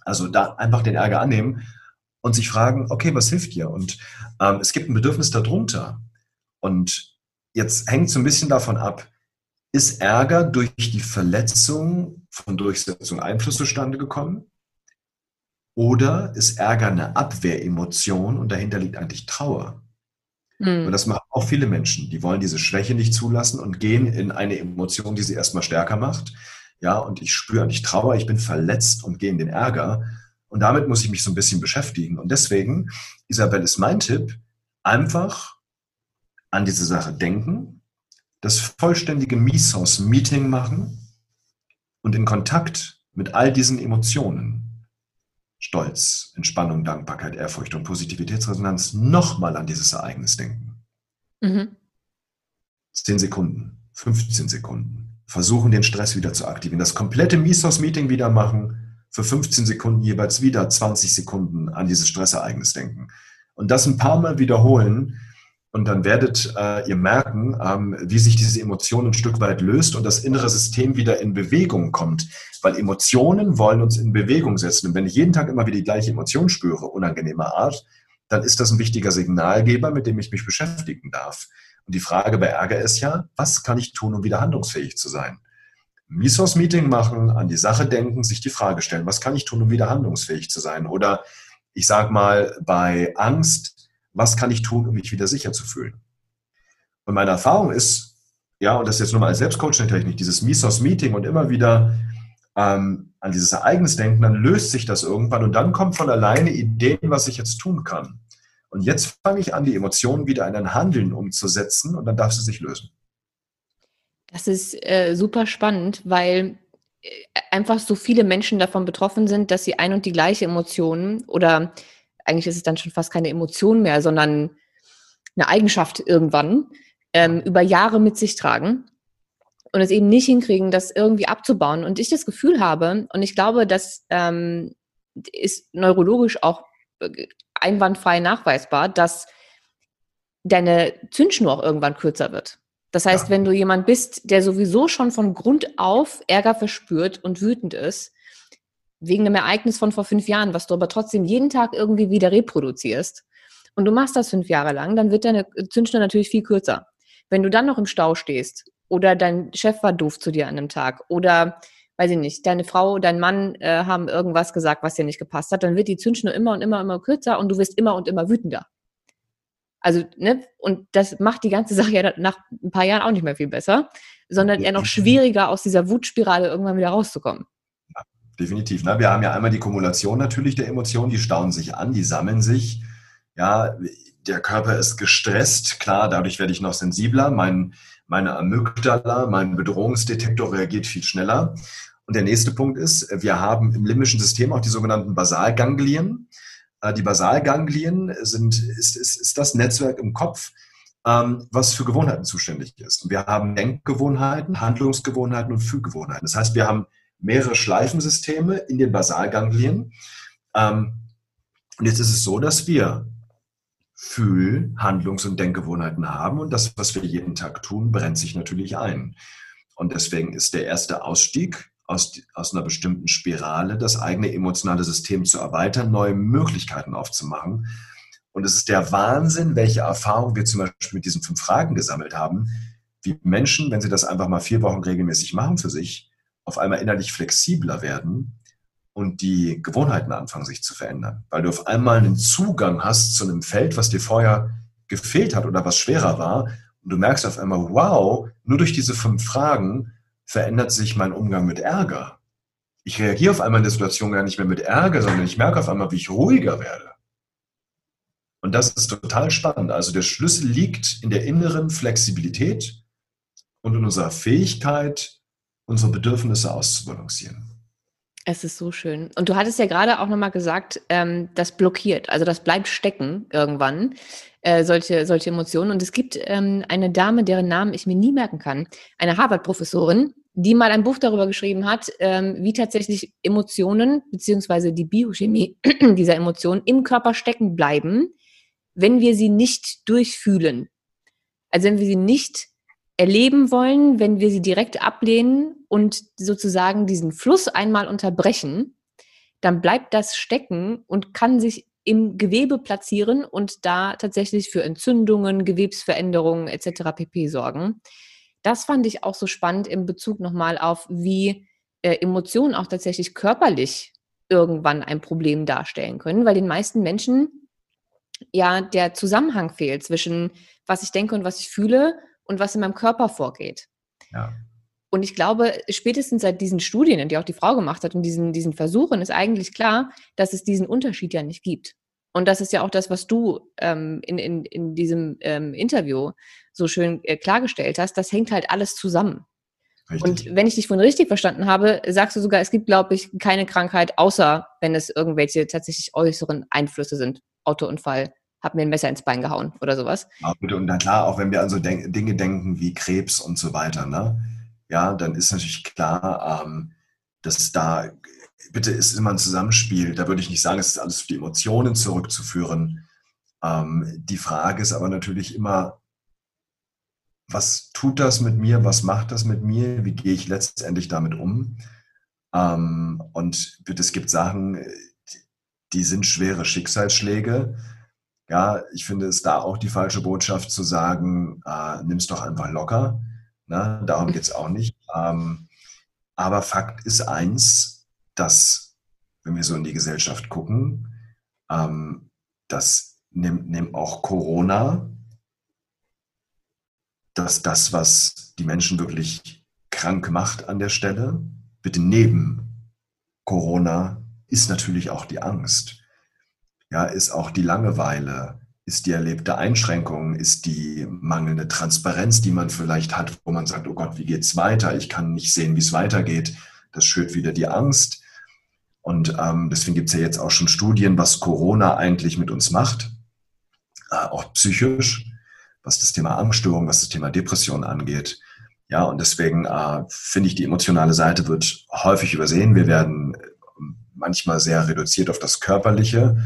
Also da einfach den Ärger annehmen und sich fragen, okay, was hilft dir? Und ähm, es gibt ein Bedürfnis darunter. Und Jetzt hängt so ein bisschen davon ab, ist Ärger durch die Verletzung von Durchsetzung Einfluss zustande gekommen? Oder ist Ärger eine Abwehremotion und dahinter liegt eigentlich Trauer? Mhm. Und das machen auch viele Menschen. Die wollen diese Schwäche nicht zulassen und gehen in eine Emotion, die sie erstmal stärker macht. Ja, und ich spüre eigentlich Trauer, ich bin verletzt und gehe in den Ärger. Und damit muss ich mich so ein bisschen beschäftigen. Und deswegen, Isabel, ist mein Tipp, einfach an diese Sache denken, das vollständige Misos-Meeting machen und in Kontakt mit all diesen Emotionen, Stolz, Entspannung, Dankbarkeit, Ehrfurcht und Positivitätsresonanz, nochmal an dieses Ereignis denken. Mhm. 10 Sekunden, 15 Sekunden. Versuchen, den Stress wieder zu aktivieren. Das komplette Misos-Meeting wieder machen, für 15 Sekunden jeweils wieder 20 Sekunden an dieses Stressereignis denken. Und das ein paar Mal wiederholen, und dann werdet äh, ihr merken, ähm, wie sich diese Emotion ein Stück weit löst und das innere System wieder in Bewegung kommt. Weil Emotionen wollen uns in Bewegung setzen. Und wenn ich jeden Tag immer wieder die gleiche Emotion spüre, unangenehmer Art, dann ist das ein wichtiger Signalgeber, mit dem ich mich beschäftigen darf. Und die Frage bei Ärger ist ja, was kann ich tun, um wieder handlungsfähig zu sein? Misos-Meeting machen, an die Sache denken, sich die Frage stellen, was kann ich tun, um wieder handlungsfähig zu sein? Oder ich sage mal, bei Angst was kann ich tun, um mich wieder sicher zu fühlen? Und meine Erfahrung ist, ja, und das jetzt nur mal als Selbstcoaching-Technik, dieses Misos-Meeting und immer wieder ähm, an dieses Ereignis denken, dann löst sich das irgendwann und dann kommt von alleine Ideen, was ich jetzt tun kann. Und jetzt fange ich an, die Emotionen wieder in ein Handeln umzusetzen und dann darf sie sich lösen. Das ist äh, super spannend, weil äh, einfach so viele Menschen davon betroffen sind, dass sie ein und die gleiche Emotionen oder eigentlich ist es dann schon fast keine Emotion mehr, sondern eine Eigenschaft irgendwann, ähm, über Jahre mit sich tragen und es eben nicht hinkriegen, das irgendwie abzubauen. Und ich das Gefühl habe, und ich glaube, das ähm, ist neurologisch auch äh, einwandfrei nachweisbar, dass deine Zündschnur auch irgendwann kürzer wird. Das heißt, ja. wenn du jemand bist, der sowieso schon von Grund auf Ärger verspürt und wütend ist, wegen einem Ereignis von vor fünf Jahren, was du aber trotzdem jeden Tag irgendwie wieder reproduzierst und du machst das fünf Jahre lang, dann wird deine Zündschnur natürlich viel kürzer. Wenn du dann noch im Stau stehst oder dein Chef war doof zu dir an einem Tag oder weiß ich nicht, deine Frau, dein Mann äh, haben irgendwas gesagt, was dir nicht gepasst hat, dann wird die Zündschnur immer und immer, immer kürzer und du wirst immer und immer wütender. Also, ne, und das macht die ganze Sache ja nach ein paar Jahren auch nicht mehr viel besser, sondern eher noch schwieriger, aus dieser Wutspirale irgendwann wieder rauszukommen definitiv. Ne? Wir haben ja einmal die Kumulation natürlich der Emotionen, die stauen sich an, die sammeln sich. Ja, der Körper ist gestresst, klar, dadurch werde ich noch sensibler, mein, meine Amygdala, mein Bedrohungsdetektor reagiert viel schneller. Und der nächste Punkt ist, wir haben im limbischen System auch die sogenannten Basalganglien. Äh, die Basalganglien sind, ist, ist, ist das Netzwerk im Kopf, ähm, was für Gewohnheiten zuständig ist. wir haben Denkgewohnheiten, Handlungsgewohnheiten und Fühlgewohnheiten. Das heißt, wir haben mehrere Schleifensysteme in den Basalganglien. Ähm, und jetzt ist es so, dass wir Fühl-, Handlungs- und Denkgewohnheiten haben und das, was wir jeden Tag tun, brennt sich natürlich ein. Und deswegen ist der erste Ausstieg aus, aus einer bestimmten Spirale das eigene emotionale System zu erweitern, neue Möglichkeiten aufzumachen. Und es ist der Wahnsinn, welche Erfahrung wir zum Beispiel mit diesen fünf Fragen gesammelt haben, wie Menschen, wenn sie das einfach mal vier Wochen regelmäßig machen für sich, auf einmal innerlich flexibler werden und die Gewohnheiten anfangen sich zu verändern, weil du auf einmal einen Zugang hast zu einem Feld, was dir vorher gefehlt hat oder was schwerer war. Und du merkst auf einmal, wow, nur durch diese fünf Fragen verändert sich mein Umgang mit Ärger. Ich reagiere auf einmal in der Situation gar nicht mehr mit Ärger, sondern ich merke auf einmal, wie ich ruhiger werde. Und das ist total spannend. Also der Schlüssel liegt in der inneren Flexibilität und in unserer Fähigkeit, unsere Bedürfnisse auszubalancieren. Es ist so schön. Und du hattest ja gerade auch nochmal gesagt, ähm, das blockiert, also das bleibt stecken irgendwann, äh, solche, solche Emotionen. Und es gibt ähm, eine Dame, deren Namen ich mir nie merken kann, eine Harvard-Professorin, die mal ein Buch darüber geschrieben hat, ähm, wie tatsächlich Emotionen beziehungsweise die Biochemie dieser Emotionen im Körper stecken bleiben, wenn wir sie nicht durchfühlen. Also wenn wir sie nicht erleben wollen, wenn wir sie direkt ablehnen und sozusagen diesen Fluss einmal unterbrechen, dann bleibt das stecken und kann sich im Gewebe platzieren und da tatsächlich für Entzündungen, Gewebsveränderungen etc. pp sorgen. Das fand ich auch so spannend im Bezug nochmal auf, wie äh, Emotionen auch tatsächlich körperlich irgendwann ein Problem darstellen können, weil den meisten Menschen ja der Zusammenhang fehlt zwischen was ich denke und was ich fühle und was in meinem Körper vorgeht. Ja. Und ich glaube, spätestens seit diesen Studien, die auch die Frau gemacht hat und diesen, diesen Versuchen, ist eigentlich klar, dass es diesen Unterschied ja nicht gibt. Und das ist ja auch das, was du ähm, in, in, in diesem ähm, Interview so schön äh, klargestellt hast. Das hängt halt alles zusammen. Richtig. Und wenn ich dich von richtig verstanden habe, sagst du sogar, es gibt, glaube ich, keine Krankheit, außer wenn es irgendwelche tatsächlich äußeren Einflüsse sind. Autounfall, habe mir ein Messer ins Bein gehauen oder sowas. Und dann klar, auch wenn wir an so denk Dinge denken wie Krebs und so weiter, ne? Ja, dann ist natürlich klar, ähm, dass da, bitte ist immer ein Zusammenspiel. Da würde ich nicht sagen, es ist alles für die Emotionen zurückzuführen. Ähm, die Frage ist aber natürlich immer, was tut das mit mir? Was macht das mit mir? Wie gehe ich letztendlich damit um? Ähm, und bitte, es gibt Sachen, die sind schwere Schicksalsschläge ja, ich finde es da auch die falsche Botschaft zu sagen, äh, es doch einfach locker. Ne? Darum geht es auch nicht. Ähm, aber Fakt ist eins, dass, wenn wir so in die Gesellschaft gucken, ähm, dass nimmt nimm auch Corona, dass das, was die Menschen wirklich krank macht an der Stelle, bitte neben Corona, ist natürlich auch die Angst ja, ist auch die Langeweile, ist die erlebte Einschränkung, ist die mangelnde Transparenz, die man vielleicht hat, wo man sagt, oh Gott, wie geht's weiter? Ich kann nicht sehen, wie es weitergeht. Das schürt wieder die Angst. Und ähm, deswegen gibt es ja jetzt auch schon Studien, was Corona eigentlich mit uns macht, äh, auch psychisch, was das Thema Angststörung, was das Thema Depression angeht. Ja, und deswegen äh, finde ich, die emotionale Seite wird häufig übersehen. Wir werden manchmal sehr reduziert auf das Körperliche.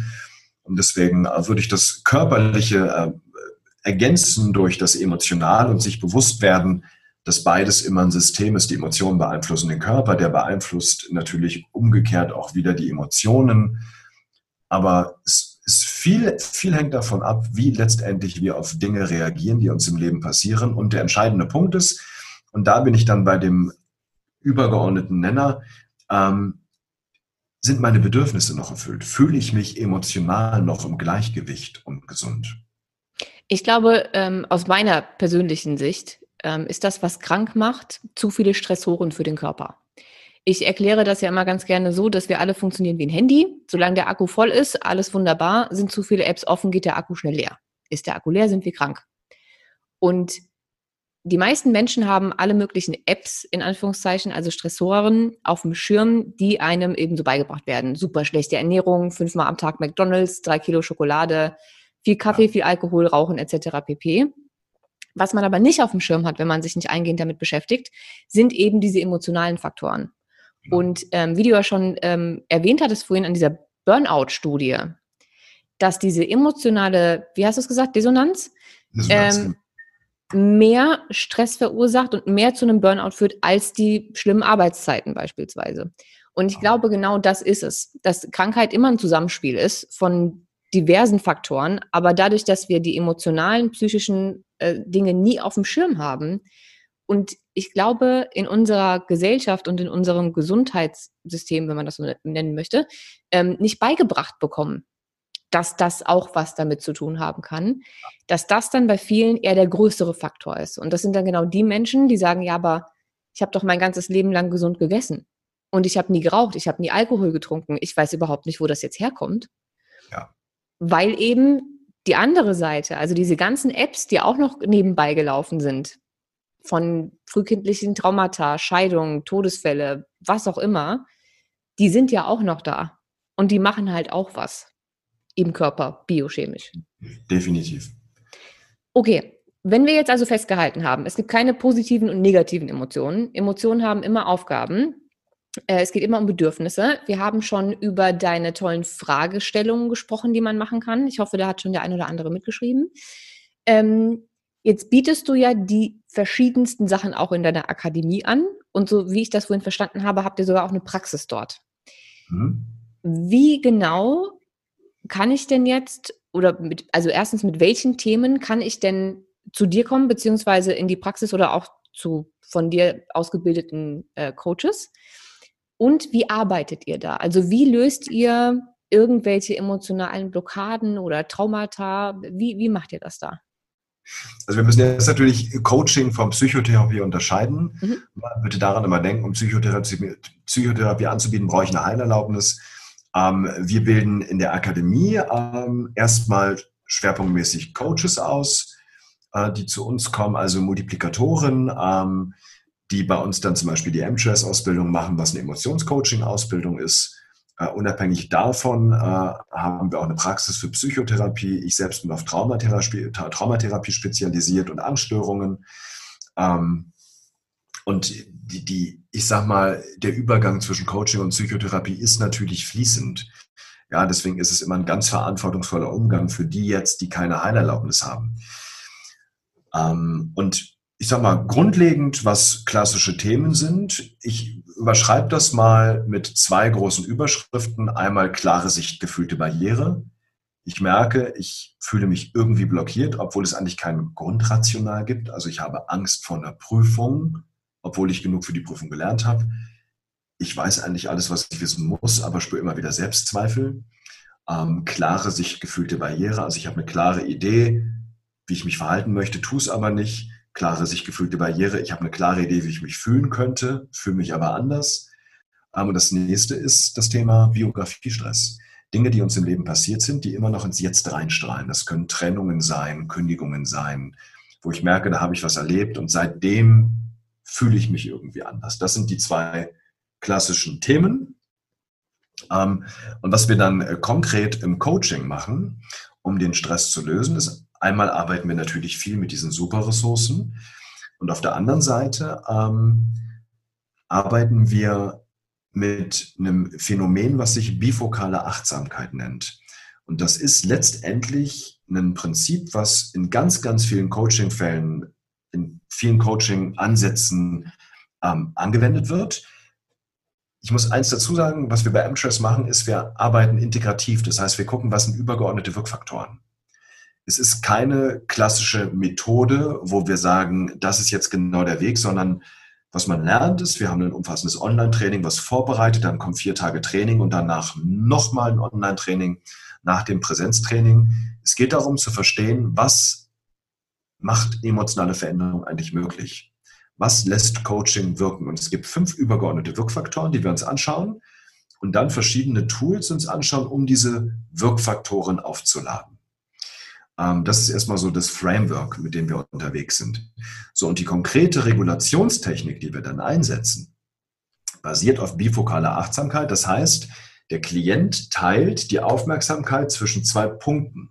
Und deswegen äh, würde ich das Körperliche äh, ergänzen durch das Emotional und sich bewusst werden, dass beides immer ein System ist. Die Emotionen beeinflussen den Körper, der beeinflusst natürlich umgekehrt auch wieder die Emotionen. Aber es ist viel, viel hängt davon ab, wie letztendlich wir auf Dinge reagieren, die uns im Leben passieren. Und der entscheidende Punkt ist, und da bin ich dann bei dem übergeordneten Nenner, ähm, sind meine Bedürfnisse noch erfüllt? Fühle ich mich emotional noch im Gleichgewicht und gesund? Ich glaube, ähm, aus meiner persönlichen Sicht ähm, ist das, was krank macht, zu viele Stressoren für den Körper. Ich erkläre das ja immer ganz gerne so, dass wir alle funktionieren wie ein Handy. Solange der Akku voll ist, alles wunderbar. Sind zu viele Apps offen, geht der Akku schnell leer. Ist der Akku leer, sind wir krank. Und die meisten Menschen haben alle möglichen Apps, in Anführungszeichen, also Stressoren auf dem Schirm, die einem eben so beigebracht werden. Super schlechte Ernährung, fünfmal am Tag McDonalds, drei Kilo Schokolade, viel Kaffee, viel Alkohol, Rauchen etc. pp. Was man aber nicht auf dem Schirm hat, wenn man sich nicht eingehend damit beschäftigt, sind eben diese emotionalen Faktoren. Und ähm, wie du ja schon ähm, erwähnt hattest vorhin an dieser Burnout-Studie, dass diese emotionale, wie hast du es gesagt, Dissonanz, ähm, mehr Stress verursacht und mehr zu einem Burnout führt als die schlimmen Arbeitszeiten beispielsweise. Und ich glaube, genau das ist es, dass Krankheit immer ein Zusammenspiel ist von diversen Faktoren, aber dadurch, dass wir die emotionalen, psychischen äh, Dinge nie auf dem Schirm haben und ich glaube, in unserer Gesellschaft und in unserem Gesundheitssystem, wenn man das so nennen möchte, ähm, nicht beigebracht bekommen, dass das auch was damit zu tun haben kann, dass das dann bei vielen eher der größere Faktor ist. Und das sind dann genau die Menschen, die sagen, ja, aber ich habe doch mein ganzes Leben lang gesund gegessen und ich habe nie geraucht, ich habe nie Alkohol getrunken, ich weiß überhaupt nicht, wo das jetzt herkommt. Ja. Weil eben die andere Seite, also diese ganzen Apps, die auch noch nebenbei gelaufen sind, von frühkindlichen Traumata, Scheidungen, Todesfälle, was auch immer, die sind ja auch noch da. Und die machen halt auch was im Körper, biochemisch. Definitiv. Okay, wenn wir jetzt also festgehalten haben, es gibt keine positiven und negativen Emotionen. Emotionen haben immer Aufgaben. Äh, es geht immer um Bedürfnisse. Wir haben schon über deine tollen Fragestellungen gesprochen, die man machen kann. Ich hoffe, da hat schon der ein oder andere mitgeschrieben. Ähm, jetzt bietest du ja die verschiedensten Sachen auch in deiner Akademie an. Und so wie ich das vorhin verstanden habe, habt ihr sogar auch eine Praxis dort. Mhm. Wie genau kann ich denn jetzt, oder mit, also erstens, mit welchen Themen kann ich denn zu dir kommen, beziehungsweise in die Praxis oder auch zu von dir ausgebildeten äh, Coaches? Und wie arbeitet ihr da? Also wie löst ihr irgendwelche emotionalen Blockaden oder Traumata? Wie, wie macht ihr das da? Also wir müssen jetzt natürlich Coaching von Psychotherapie unterscheiden. Mhm. Bitte daran immer denken, um Psychotherapie, Psychotherapie anzubieten, brauche ich eine Heilerlaubnis. Ähm, wir bilden in der Akademie ähm, erstmal schwerpunktmäßig Coaches aus, äh, die zu uns kommen, also Multiplikatoren, ähm, die bei uns dann zum Beispiel die M-Chess-Ausbildung machen, was eine Emotionscoaching-Ausbildung ist. Uh, unabhängig davon uh, haben wir auch eine Praxis für Psychotherapie. Ich selbst bin auf Traumatherapie, Traumatherapie spezialisiert und Angststörungen. Ähm, und die, die, ich sag mal, der Übergang zwischen Coaching und Psychotherapie ist natürlich fließend. Ja, deswegen ist es immer ein ganz verantwortungsvoller Umgang für die jetzt, die keine Heilerlaubnis haben. Ähm, und ich sag mal, grundlegend, was klassische Themen sind. Ich überschreibe das mal mit zwei großen Überschriften. Einmal klare Sicht, gefühlte Barriere. Ich merke, ich fühle mich irgendwie blockiert, obwohl es eigentlich kein Grundrational gibt. Also ich habe Angst vor einer Prüfung obwohl ich genug für die Prüfung gelernt habe. Ich weiß eigentlich alles, was ich wissen muss, aber spüre immer wieder Selbstzweifel. Ähm, klare, sich gefühlte Barriere. Also ich habe eine klare Idee, wie ich mich verhalten möchte, tue es aber nicht. Klare, sich gefühlte Barriere. Ich habe eine klare Idee, wie ich mich fühlen könnte, fühle mich aber anders. Ähm, und das nächste ist das Thema Biografiestress. Dinge, die uns im Leben passiert sind, die immer noch ins Jetzt reinstrahlen. Das können Trennungen sein, Kündigungen sein, wo ich merke, da habe ich was erlebt und seitdem fühle ich mich irgendwie anders. Das sind die zwei klassischen Themen. Ähm, und was wir dann äh, konkret im Coaching machen, um den Stress zu lösen, ist einmal arbeiten wir natürlich viel mit diesen Superressourcen und auf der anderen Seite ähm, arbeiten wir mit einem Phänomen, was sich bifokale Achtsamkeit nennt. Und das ist letztendlich ein Prinzip, was in ganz, ganz vielen Coaching-Fällen in vielen Coaching-Ansätzen ähm, angewendet wird. Ich muss eins dazu sagen, was wir bei Amtress machen, ist, wir arbeiten integrativ. Das heißt, wir gucken, was sind übergeordnete Wirkfaktoren. Es ist keine klassische Methode, wo wir sagen, das ist jetzt genau der Weg, sondern was man lernt ist, wir haben ein umfassendes Online-Training, was vorbereitet, dann kommen vier Tage Training und danach nochmal ein Online-Training nach dem Präsenztraining. Es geht darum zu verstehen, was macht emotionale Veränderung eigentlich möglich? Was lässt Coaching wirken? Und es gibt fünf übergeordnete Wirkfaktoren, die wir uns anschauen und dann verschiedene Tools uns anschauen, um diese Wirkfaktoren aufzuladen. Ähm, das ist erstmal so das Framework, mit dem wir unterwegs sind. So, und die konkrete Regulationstechnik, die wir dann einsetzen, basiert auf bifokaler Achtsamkeit. Das heißt, der Klient teilt die Aufmerksamkeit zwischen zwei Punkten.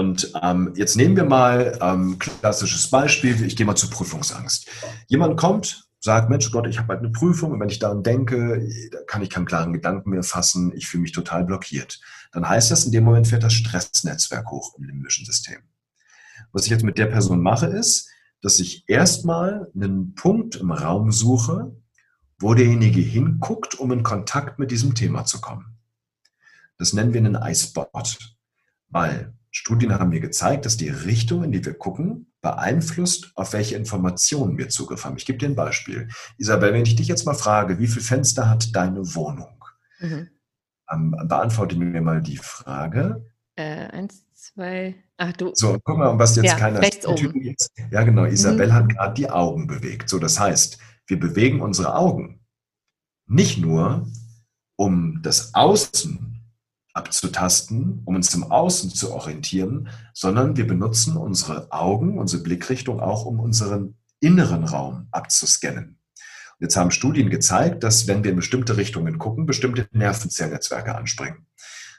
Und ähm, jetzt nehmen wir mal ähm, klassisches Beispiel. Ich gehe mal zur Prüfungsangst. Jemand kommt, sagt, Mensch Gott, ich habe halt eine Prüfung und wenn ich daran denke, kann ich keinen klaren Gedanken mehr fassen, ich fühle mich total blockiert. Dann heißt das, in dem Moment fährt das Stressnetzwerk hoch im limbischen System. Was ich jetzt mit der Person mache, ist, dass ich erstmal einen Punkt im Raum suche, wo derjenige hinguckt, um in Kontakt mit diesem Thema zu kommen. Das nennen wir einen Icebot, weil Studien haben mir gezeigt, dass die Richtung, in die wir gucken, beeinflusst, auf welche Informationen wir Zugriff haben. Ich gebe dir ein Beispiel. Isabel, wenn ich dich jetzt mal frage, wie viele Fenster hat deine Wohnung? Mhm. Ähm, beantworte mir mal die Frage. Äh, eins, zwei, ach du. So, guck mal, was jetzt ja, keiner rechts oben. Jetzt. Ja, genau. Isabel mhm. hat gerade die Augen bewegt. So, das heißt, wir bewegen unsere Augen nicht nur, um das Außen abzutasten, um uns im Außen zu orientieren, sondern wir benutzen unsere Augen, unsere Blickrichtung auch, um unseren inneren Raum abzuscannen. Und jetzt haben Studien gezeigt, dass wenn wir in bestimmte Richtungen gucken, bestimmte Nervenzellnetzwerke anspringen.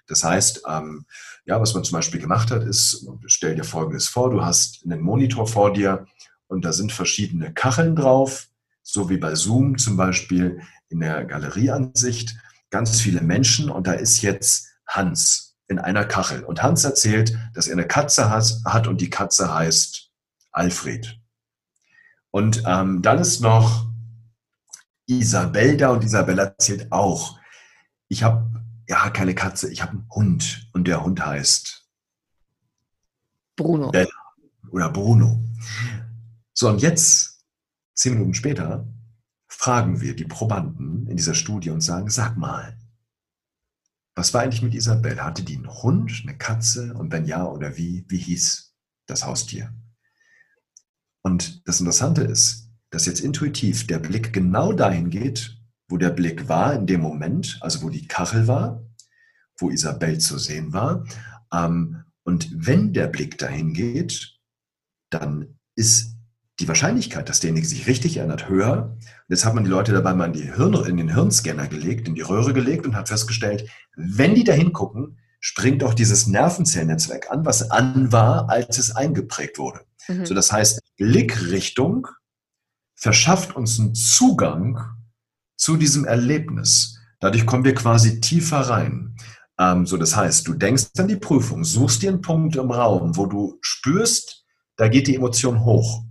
Das heißt, ähm, ja, was man zum Beispiel gemacht hat, ist, stell dir Folgendes vor, du hast einen Monitor vor dir und da sind verschiedene Kacheln drauf, so wie bei Zoom zum Beispiel in der Galerieansicht, ganz viele Menschen und da ist jetzt Hans in einer Kachel. Und Hans erzählt, dass er eine Katze hat und die Katze heißt Alfred. Und ähm, dann ist noch Isabel da und Isabel erzählt auch, ich habe ja keine Katze, ich habe einen Hund und der Hund heißt Bruno. Bella oder Bruno. So, und jetzt, zehn Minuten später, fragen wir die Probanden in dieser Studie und sagen, sag mal, was war eigentlich mit Isabel? Hatte die einen Hund, eine Katze und wenn ja oder wie, wie hieß das Haustier? Und das Interessante ist, dass jetzt intuitiv der Blick genau dahin geht, wo der Blick war in dem Moment, also wo die Kachel war, wo Isabel zu sehen war. Ähm, und wenn der Blick dahin geht, dann ist die Wahrscheinlichkeit, dass derjenige sich richtig erinnert, höher. Und jetzt hat man die Leute dabei mal in, die Hirn, in den Hirnscanner gelegt, in die Röhre gelegt und hat festgestellt, wenn die da hingucken, springt auch dieses Nervenzellnetzwerk an, was an war, als es eingeprägt wurde. Mhm. So, das heißt, Blickrichtung verschafft uns einen Zugang zu diesem Erlebnis. Dadurch kommen wir quasi tiefer rein. Ähm, so, das heißt, du denkst an die Prüfung, suchst dir einen Punkt im Raum, wo du spürst, da geht die Emotion hoch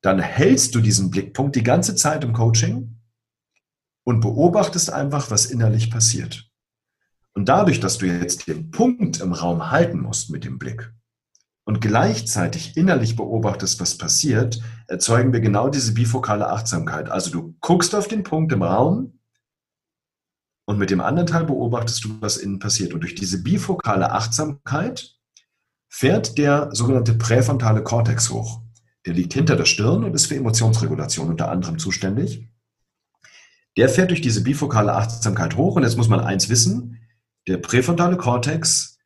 dann hältst du diesen Blickpunkt die ganze Zeit im Coaching und beobachtest einfach, was innerlich passiert. Und dadurch, dass du jetzt den Punkt im Raum halten musst mit dem Blick und gleichzeitig innerlich beobachtest, was passiert, erzeugen wir genau diese bifokale Achtsamkeit. Also du guckst auf den Punkt im Raum und mit dem anderen Teil beobachtest du, was innen passiert. Und durch diese bifokale Achtsamkeit fährt der sogenannte präfrontale Kortex hoch. Der liegt hinter der Stirn und ist für Emotionsregulation unter anderem zuständig. Der fährt durch diese bifokale Achtsamkeit hoch und jetzt muss man eins wissen, der präfrontale Kortex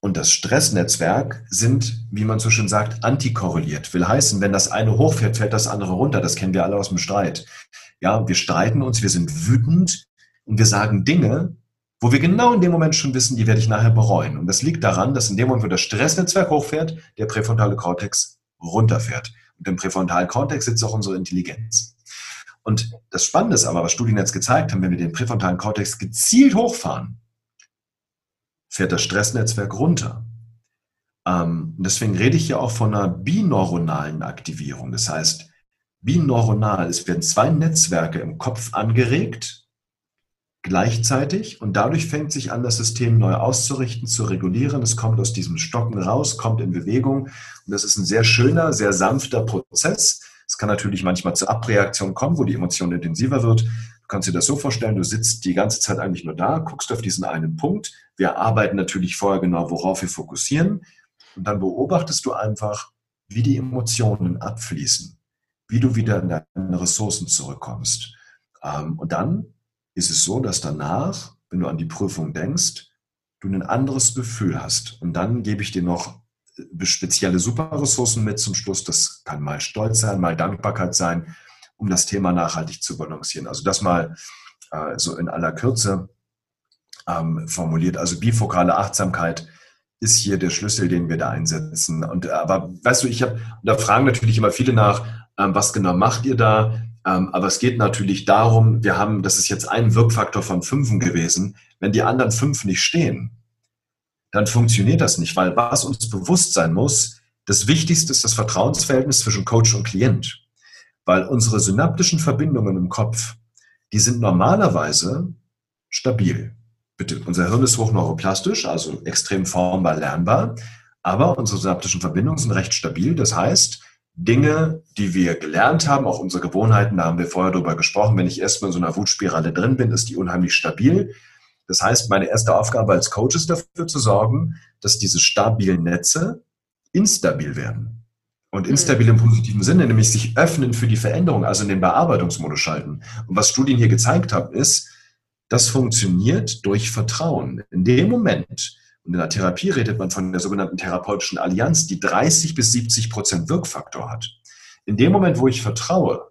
und das Stressnetzwerk sind, wie man so schön sagt, antikorreliert. Will heißen, wenn das eine hochfährt, fällt das andere runter. Das kennen wir alle aus dem Streit. Ja, wir streiten uns, wir sind wütend und wir sagen Dinge, wo wir genau in dem Moment schon wissen, die werde ich nachher bereuen. Und das liegt daran, dass in dem Moment, wo das Stressnetzwerk hochfährt, der präfrontale Kortex runterfährt. Und im präfrontalen Kontext sitzt auch unsere Intelligenz. Und das Spannende ist aber, was Studien jetzt gezeigt haben, wenn wir den präfrontalen Kortex gezielt hochfahren, fährt das Stressnetzwerk runter. Ähm, deswegen rede ich ja auch von einer bineuronalen Aktivierung. Das heißt, bineuronal, es werden zwei Netzwerke im Kopf angeregt, gleichzeitig und dadurch fängt sich an, das System neu auszurichten, zu regulieren. Es kommt aus diesem Stocken raus, kommt in Bewegung und das ist ein sehr schöner, sehr sanfter Prozess. Es kann natürlich manchmal zur Abreaktion kommen, wo die Emotion intensiver wird. Du kannst dir das so vorstellen, du sitzt die ganze Zeit eigentlich nur da, guckst auf diesen einen Punkt. Wir arbeiten natürlich vorher genau, worauf wir fokussieren und dann beobachtest du einfach, wie die Emotionen abfließen, wie du wieder in deine Ressourcen zurückkommst. Ähm, und dann ist es so, dass danach, wenn du an die Prüfung denkst, du ein anderes Gefühl hast. Und dann gebe ich dir noch äh, spezielle Superressourcen mit zum Schluss. Das kann mal Stolz sein, mal Dankbarkeit sein, um das Thema nachhaltig zu balancieren. Also das mal äh, so in aller Kürze ähm, formuliert. Also bifokale Achtsamkeit ist hier der Schlüssel, den wir da einsetzen. Und äh, aber weißt du, ich habe, da fragen natürlich immer viele nach, ähm, was genau macht ihr da? Ähm, aber es geht natürlich darum, wir haben, das ist jetzt ein Wirkfaktor von fünfen gewesen. Wenn die anderen fünf nicht stehen, dann funktioniert das nicht, weil was uns bewusst sein muss, das Wichtigste ist das Vertrauensverhältnis zwischen Coach und Klient. Weil unsere synaptischen Verbindungen im Kopf, die sind normalerweise stabil. Bitte, unser Hirn ist hochneuroplastisch, also extrem formbar lernbar, aber unsere synaptischen Verbindungen sind recht stabil. Das heißt, Dinge, die wir gelernt haben, auch unsere Gewohnheiten, da haben wir vorher drüber gesprochen, wenn ich erstmal in so einer Wutspirale drin bin, ist die unheimlich stabil. Das heißt, meine erste Aufgabe als Coach ist dafür zu sorgen, dass diese stabilen Netze instabil werden. Und hm. instabil im positiven Sinne, nämlich sich öffnen für die Veränderung, also in den Bearbeitungsmodus schalten. Und was Studien hier gezeigt haben, ist, das funktioniert durch Vertrauen. In dem Moment, in der Therapie redet man von der sogenannten therapeutischen Allianz, die 30 bis 70 Prozent Wirkfaktor hat. In dem Moment, wo ich vertraue,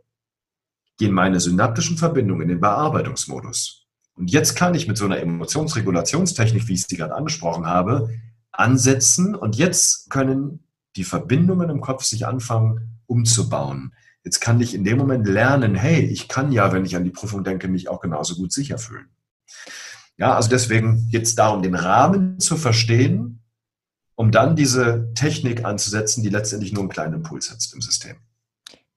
gehen meine synaptischen Verbindungen in den Bearbeitungsmodus. Und jetzt kann ich mit so einer Emotionsregulationstechnik, wie ich sie gerade angesprochen habe, ansetzen und jetzt können die Verbindungen im Kopf sich anfangen umzubauen. Jetzt kann ich in dem Moment lernen, hey, ich kann ja, wenn ich an die Prüfung denke, mich auch genauso gut sicher fühlen. Ja, also deswegen geht es darum, den Rahmen zu verstehen, um dann diese Technik anzusetzen, die letztendlich nur einen kleinen Impuls setzt im System.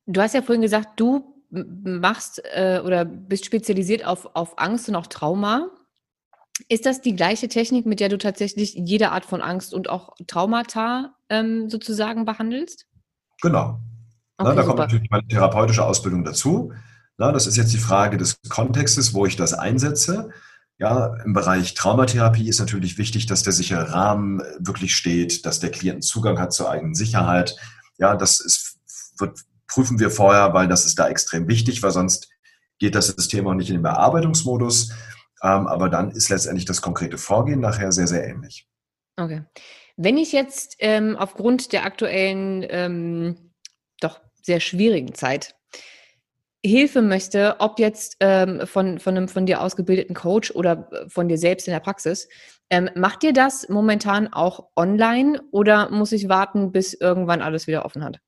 Du hast ja vorhin gesagt, du machst äh, oder bist spezialisiert auf, auf Angst und auch Trauma. Ist das die gleiche Technik, mit der du tatsächlich jede Art von Angst und auch Traumata ähm, sozusagen behandelst? Genau. Okay, Na, da super. kommt natürlich meine therapeutische Ausbildung dazu. Na, das ist jetzt die Frage des Kontextes, wo ich das einsetze. Ja, im Bereich Traumatherapie ist natürlich wichtig, dass der sichere Rahmen wirklich steht, dass der Klient Zugang hat zur eigenen Sicherheit. Ja, das ist, wird, prüfen wir vorher, weil das ist da extrem wichtig, weil sonst geht das System auch nicht in den Bearbeitungsmodus. Ähm, aber dann ist letztendlich das konkrete Vorgehen nachher sehr, sehr ähnlich. Okay. Wenn ich jetzt ähm, aufgrund der aktuellen, ähm, doch sehr schwierigen Zeit Hilfe möchte, ob jetzt ähm, von, von einem von dir ausgebildeten Coach oder äh, von dir selbst in der Praxis, ähm, macht ihr das momentan auch online oder muss ich warten, bis irgendwann alles wieder offen hat?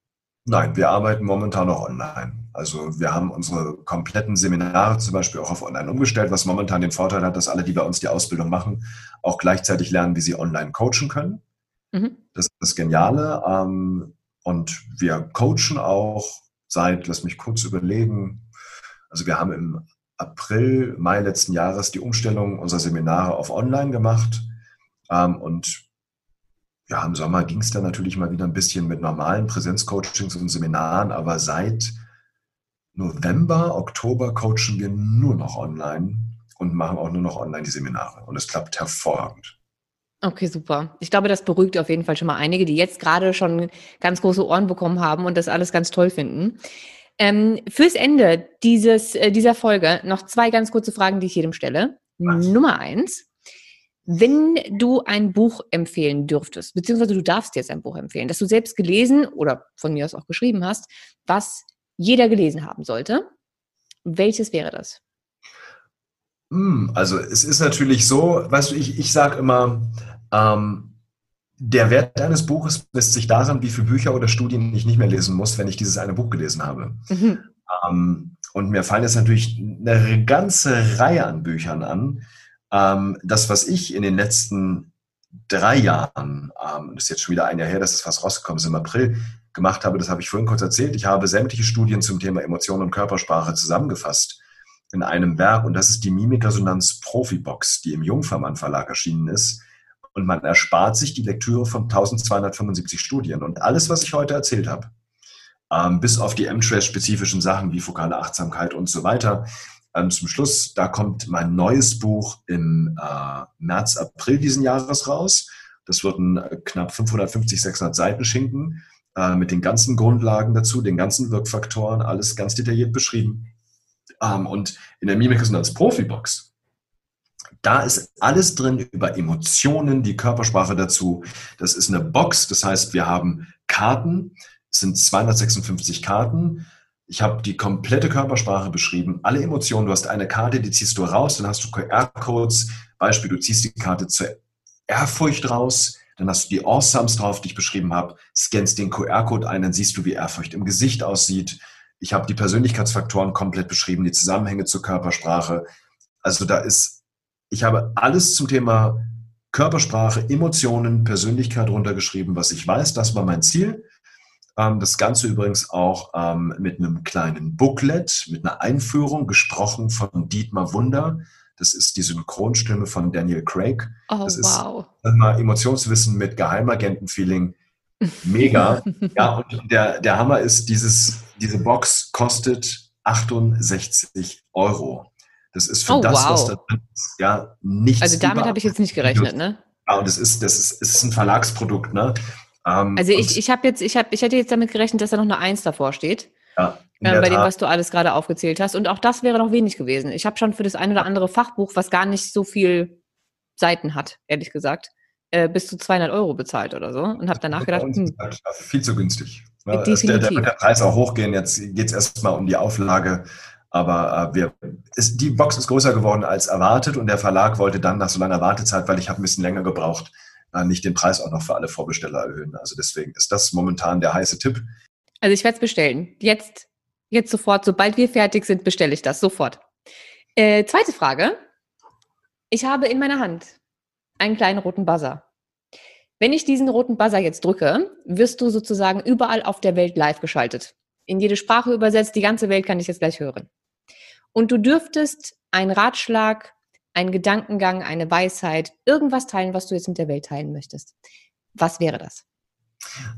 Nein, wir arbeiten momentan noch online. Also wir haben unsere kompletten Seminare zum Beispiel auch auf online umgestellt, was momentan den Vorteil hat, dass alle, die bei uns die Ausbildung machen, auch gleichzeitig lernen, wie sie online coachen können. Mhm. Das ist das Geniale. Ähm, und wir coachen auch seit, lass mich kurz überlegen, also wir haben im April, Mai letzten Jahres die Umstellung unserer Seminare auf Online gemacht. Ähm, und ja, im Sommer ging es dann natürlich mal wieder ein bisschen mit normalen Präsenzcoachings und Seminaren, aber seit November, Oktober coachen wir nur noch online und machen auch nur noch online die Seminare. Und es klappt hervorragend. Okay, super. Ich glaube, das beruhigt auf jeden Fall schon mal einige, die jetzt gerade schon ganz große Ohren bekommen haben und das alles ganz toll finden. Ähm, fürs Ende dieses, äh, dieser Folge noch zwei ganz kurze Fragen, die ich jedem stelle. Was? Nummer eins. Wenn du ein Buch empfehlen dürftest, beziehungsweise du darfst jetzt ein Buch empfehlen, das du selbst gelesen oder von mir aus auch geschrieben hast, was jeder gelesen haben sollte, welches wäre das? Hm, also es ist natürlich so, weißt du, ich, ich sage immer, ähm, der Wert eines Buches misst sich daran, wie viele Bücher oder Studien ich nicht mehr lesen muss, wenn ich dieses eine Buch gelesen habe. Mhm. Ähm, und mir fallen jetzt natürlich eine ganze Reihe an Büchern an. Ähm, das, was ich in den letzten drei Jahren, ähm, das ist jetzt schon wieder ein Jahr her, dass es fast rausgekommen ist im April, gemacht habe, das habe ich vorhin kurz erzählt. Ich habe sämtliche Studien zum Thema Emotionen und Körpersprache zusammengefasst in einem Werk und das ist die Mimikresonanz Profibox, die im Jungfermann Verlag erschienen ist und man erspart sich die Lektüre von 1275 Studien. Und alles, was ich heute erzählt habe, ähm, bis auf die M-Trace-spezifischen Sachen wie fokale Achtsamkeit und so weiter, ähm, zum Schluss, da kommt mein neues Buch im äh, März, April diesen Jahres raus. Das wird ein äh, knapp 550, 600 Seiten Schinken äh, mit den ganzen Grundlagen dazu, den ganzen Wirkfaktoren, alles ganz detailliert beschrieben. Ähm, und in der Mimikresonanz Profibox Da ist alles drin über Emotionen, die Körpersprache dazu. Das ist eine Box, das heißt, wir haben Karten, es sind 256 Karten. Ich habe die komplette Körpersprache beschrieben, alle Emotionen. Du hast eine Karte, die ziehst du raus, dann hast du QR-Codes. Beispiel, du ziehst die Karte zur Ehrfurcht raus, dann hast du die Awesomes drauf, die ich beschrieben habe, scannst den QR-Code ein, dann siehst du, wie Ehrfurcht im Gesicht aussieht. Ich habe die Persönlichkeitsfaktoren komplett beschrieben, die Zusammenhänge zur Körpersprache. Also da ist, ich habe alles zum Thema Körpersprache, Emotionen, Persönlichkeit runtergeschrieben, was ich weiß. Das war mein Ziel. Ähm, das Ganze übrigens auch ähm, mit einem kleinen Booklet, mit einer Einführung, gesprochen von Dietmar Wunder. Das ist die Synchronstimme von Daniel Craig. Oh, das wow. ist mal Emotionswissen mit Geheimagentenfeeling. Mega. ja, und der, der Hammer ist, dieses, diese Box kostet 68 Euro. Das ist für Oh, das, wow. was da drin ist, ja, nichts. Also damit habe ich jetzt nicht gerechnet, ne? Ja, und das ist, das ist, es ist ein Verlagsprodukt, ne? Ähm, Also ich, ich habe jetzt, ich habe, ich hätte jetzt damit gerechnet, dass da noch eine Eins davor steht, ja, äh, bei dem, was du alles gerade aufgezählt hast. Und auch das wäre noch wenig gewesen. Ich habe schon für das ein oder andere Fachbuch, was gar nicht so viel Seiten hat, ehrlich gesagt, äh, bis zu 200 Euro bezahlt oder so. Und habe danach gedacht, hm, viel zu günstig. Ne? Also Der, der wird der Preis auch hochgehen. Jetzt geht es erstmal um die Auflage. Aber äh, wir, ist, die Box ist größer geworden als erwartet und der Verlag wollte dann nach so langer Wartezeit, weil ich habe ein bisschen länger gebraucht, äh, nicht den Preis auch noch für alle Vorbesteller erhöhen. Also deswegen ist das momentan der heiße Tipp. Also ich werde es bestellen. Jetzt, jetzt sofort, sobald wir fertig sind, bestelle ich das sofort. Äh, zweite Frage. Ich habe in meiner Hand einen kleinen roten Buzzer. Wenn ich diesen roten Buzzer jetzt drücke, wirst du sozusagen überall auf der Welt live geschaltet. In jede Sprache übersetzt, die ganze Welt kann ich jetzt gleich hören. Und du dürftest einen Ratschlag, einen Gedankengang, eine Weisheit, irgendwas teilen, was du jetzt mit der Welt teilen möchtest. Was wäre das?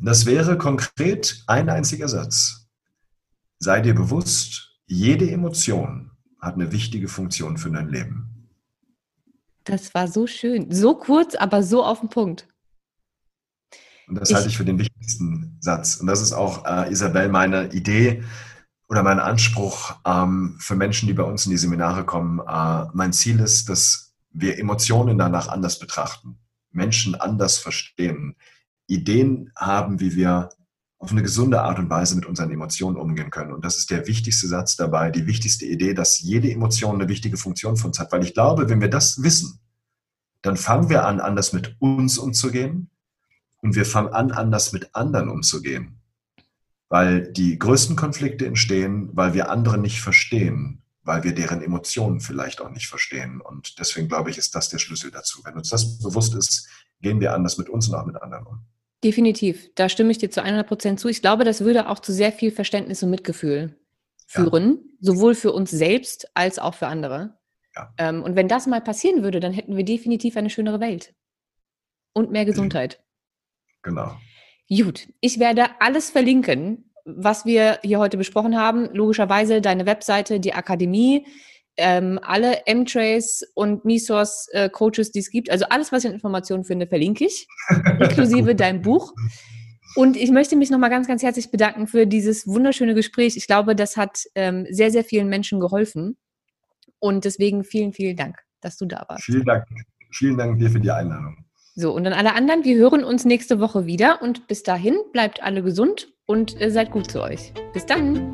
Das wäre konkret ein einziger Satz. Sei dir bewusst, jede Emotion hat eine wichtige Funktion für dein Leben. Das war so schön. So kurz, aber so auf den Punkt. Und das Ich- halte ich für den wichtigsten Satz. Und das ist auch, äh, Isabel, meine Idee oder mein Anspruch ähm, für Menschen, die bei uns in die Seminare kommen. Äh, mein Ziel ist, dass wir Emotionen danach anders betrachten, Menschen anders verstehen, Ideen haben, wie wir auf eine gesunde Art und Weise mit unseren Emotionen umgehen können. Und das ist der wichtigste Satz dabei, die wichtigste Idee, dass jede Emotion eine wichtige Funktion für uns hat. Weil ich glaube, wenn wir das wissen, dann fangen wir an, anders mit uns umzugehen und wir fangen an, anders mit anderen umzugehen. Weil die größten Konflikte entstehen, weil wir andere nicht verstehen, weil wir deren Emotionen vielleicht auch nicht verstehen. Und deswegen glaube ich, ist das der Schlüssel dazu. Wenn uns das bewusst ist, gehen wir anders mit uns und auch mit anderen um. Definitiv. Da stimme ich dir zu 100 Prozent zu. Ich glaube, das würde auch zu sehr viel Verständnis und Mitgefühl Ja. führen, sowohl für uns selbst als auch für andere. Ja. Ähm, und wenn das mal passieren würde, dann hätten wir definitiv eine schönere Welt und mehr Gesundheit. Genau. Gut, ich werde alles verlinken, was wir hier heute besprochen haben. Logischerweise deine Webseite, die Akademie, ähm, alle M-Trace und Misos äh, Coaches, die es gibt. Also alles, was ich an Informationen finde, verlinke ich, inklusive dein Buch. Und ich möchte mich nochmal ganz, ganz herzlich bedanken für dieses wunderschöne Gespräch. Ich glaube, das hat ähm, sehr, sehr vielen Menschen geholfen. Und deswegen vielen, vielen Dank, dass du da warst. Vielen Dank. Vielen Dank dir für die Einladung. So, und an alle anderen, wir hören uns nächste Woche wieder und bis dahin bleibt alle gesund und äh, seid gut zu euch. Bis dann.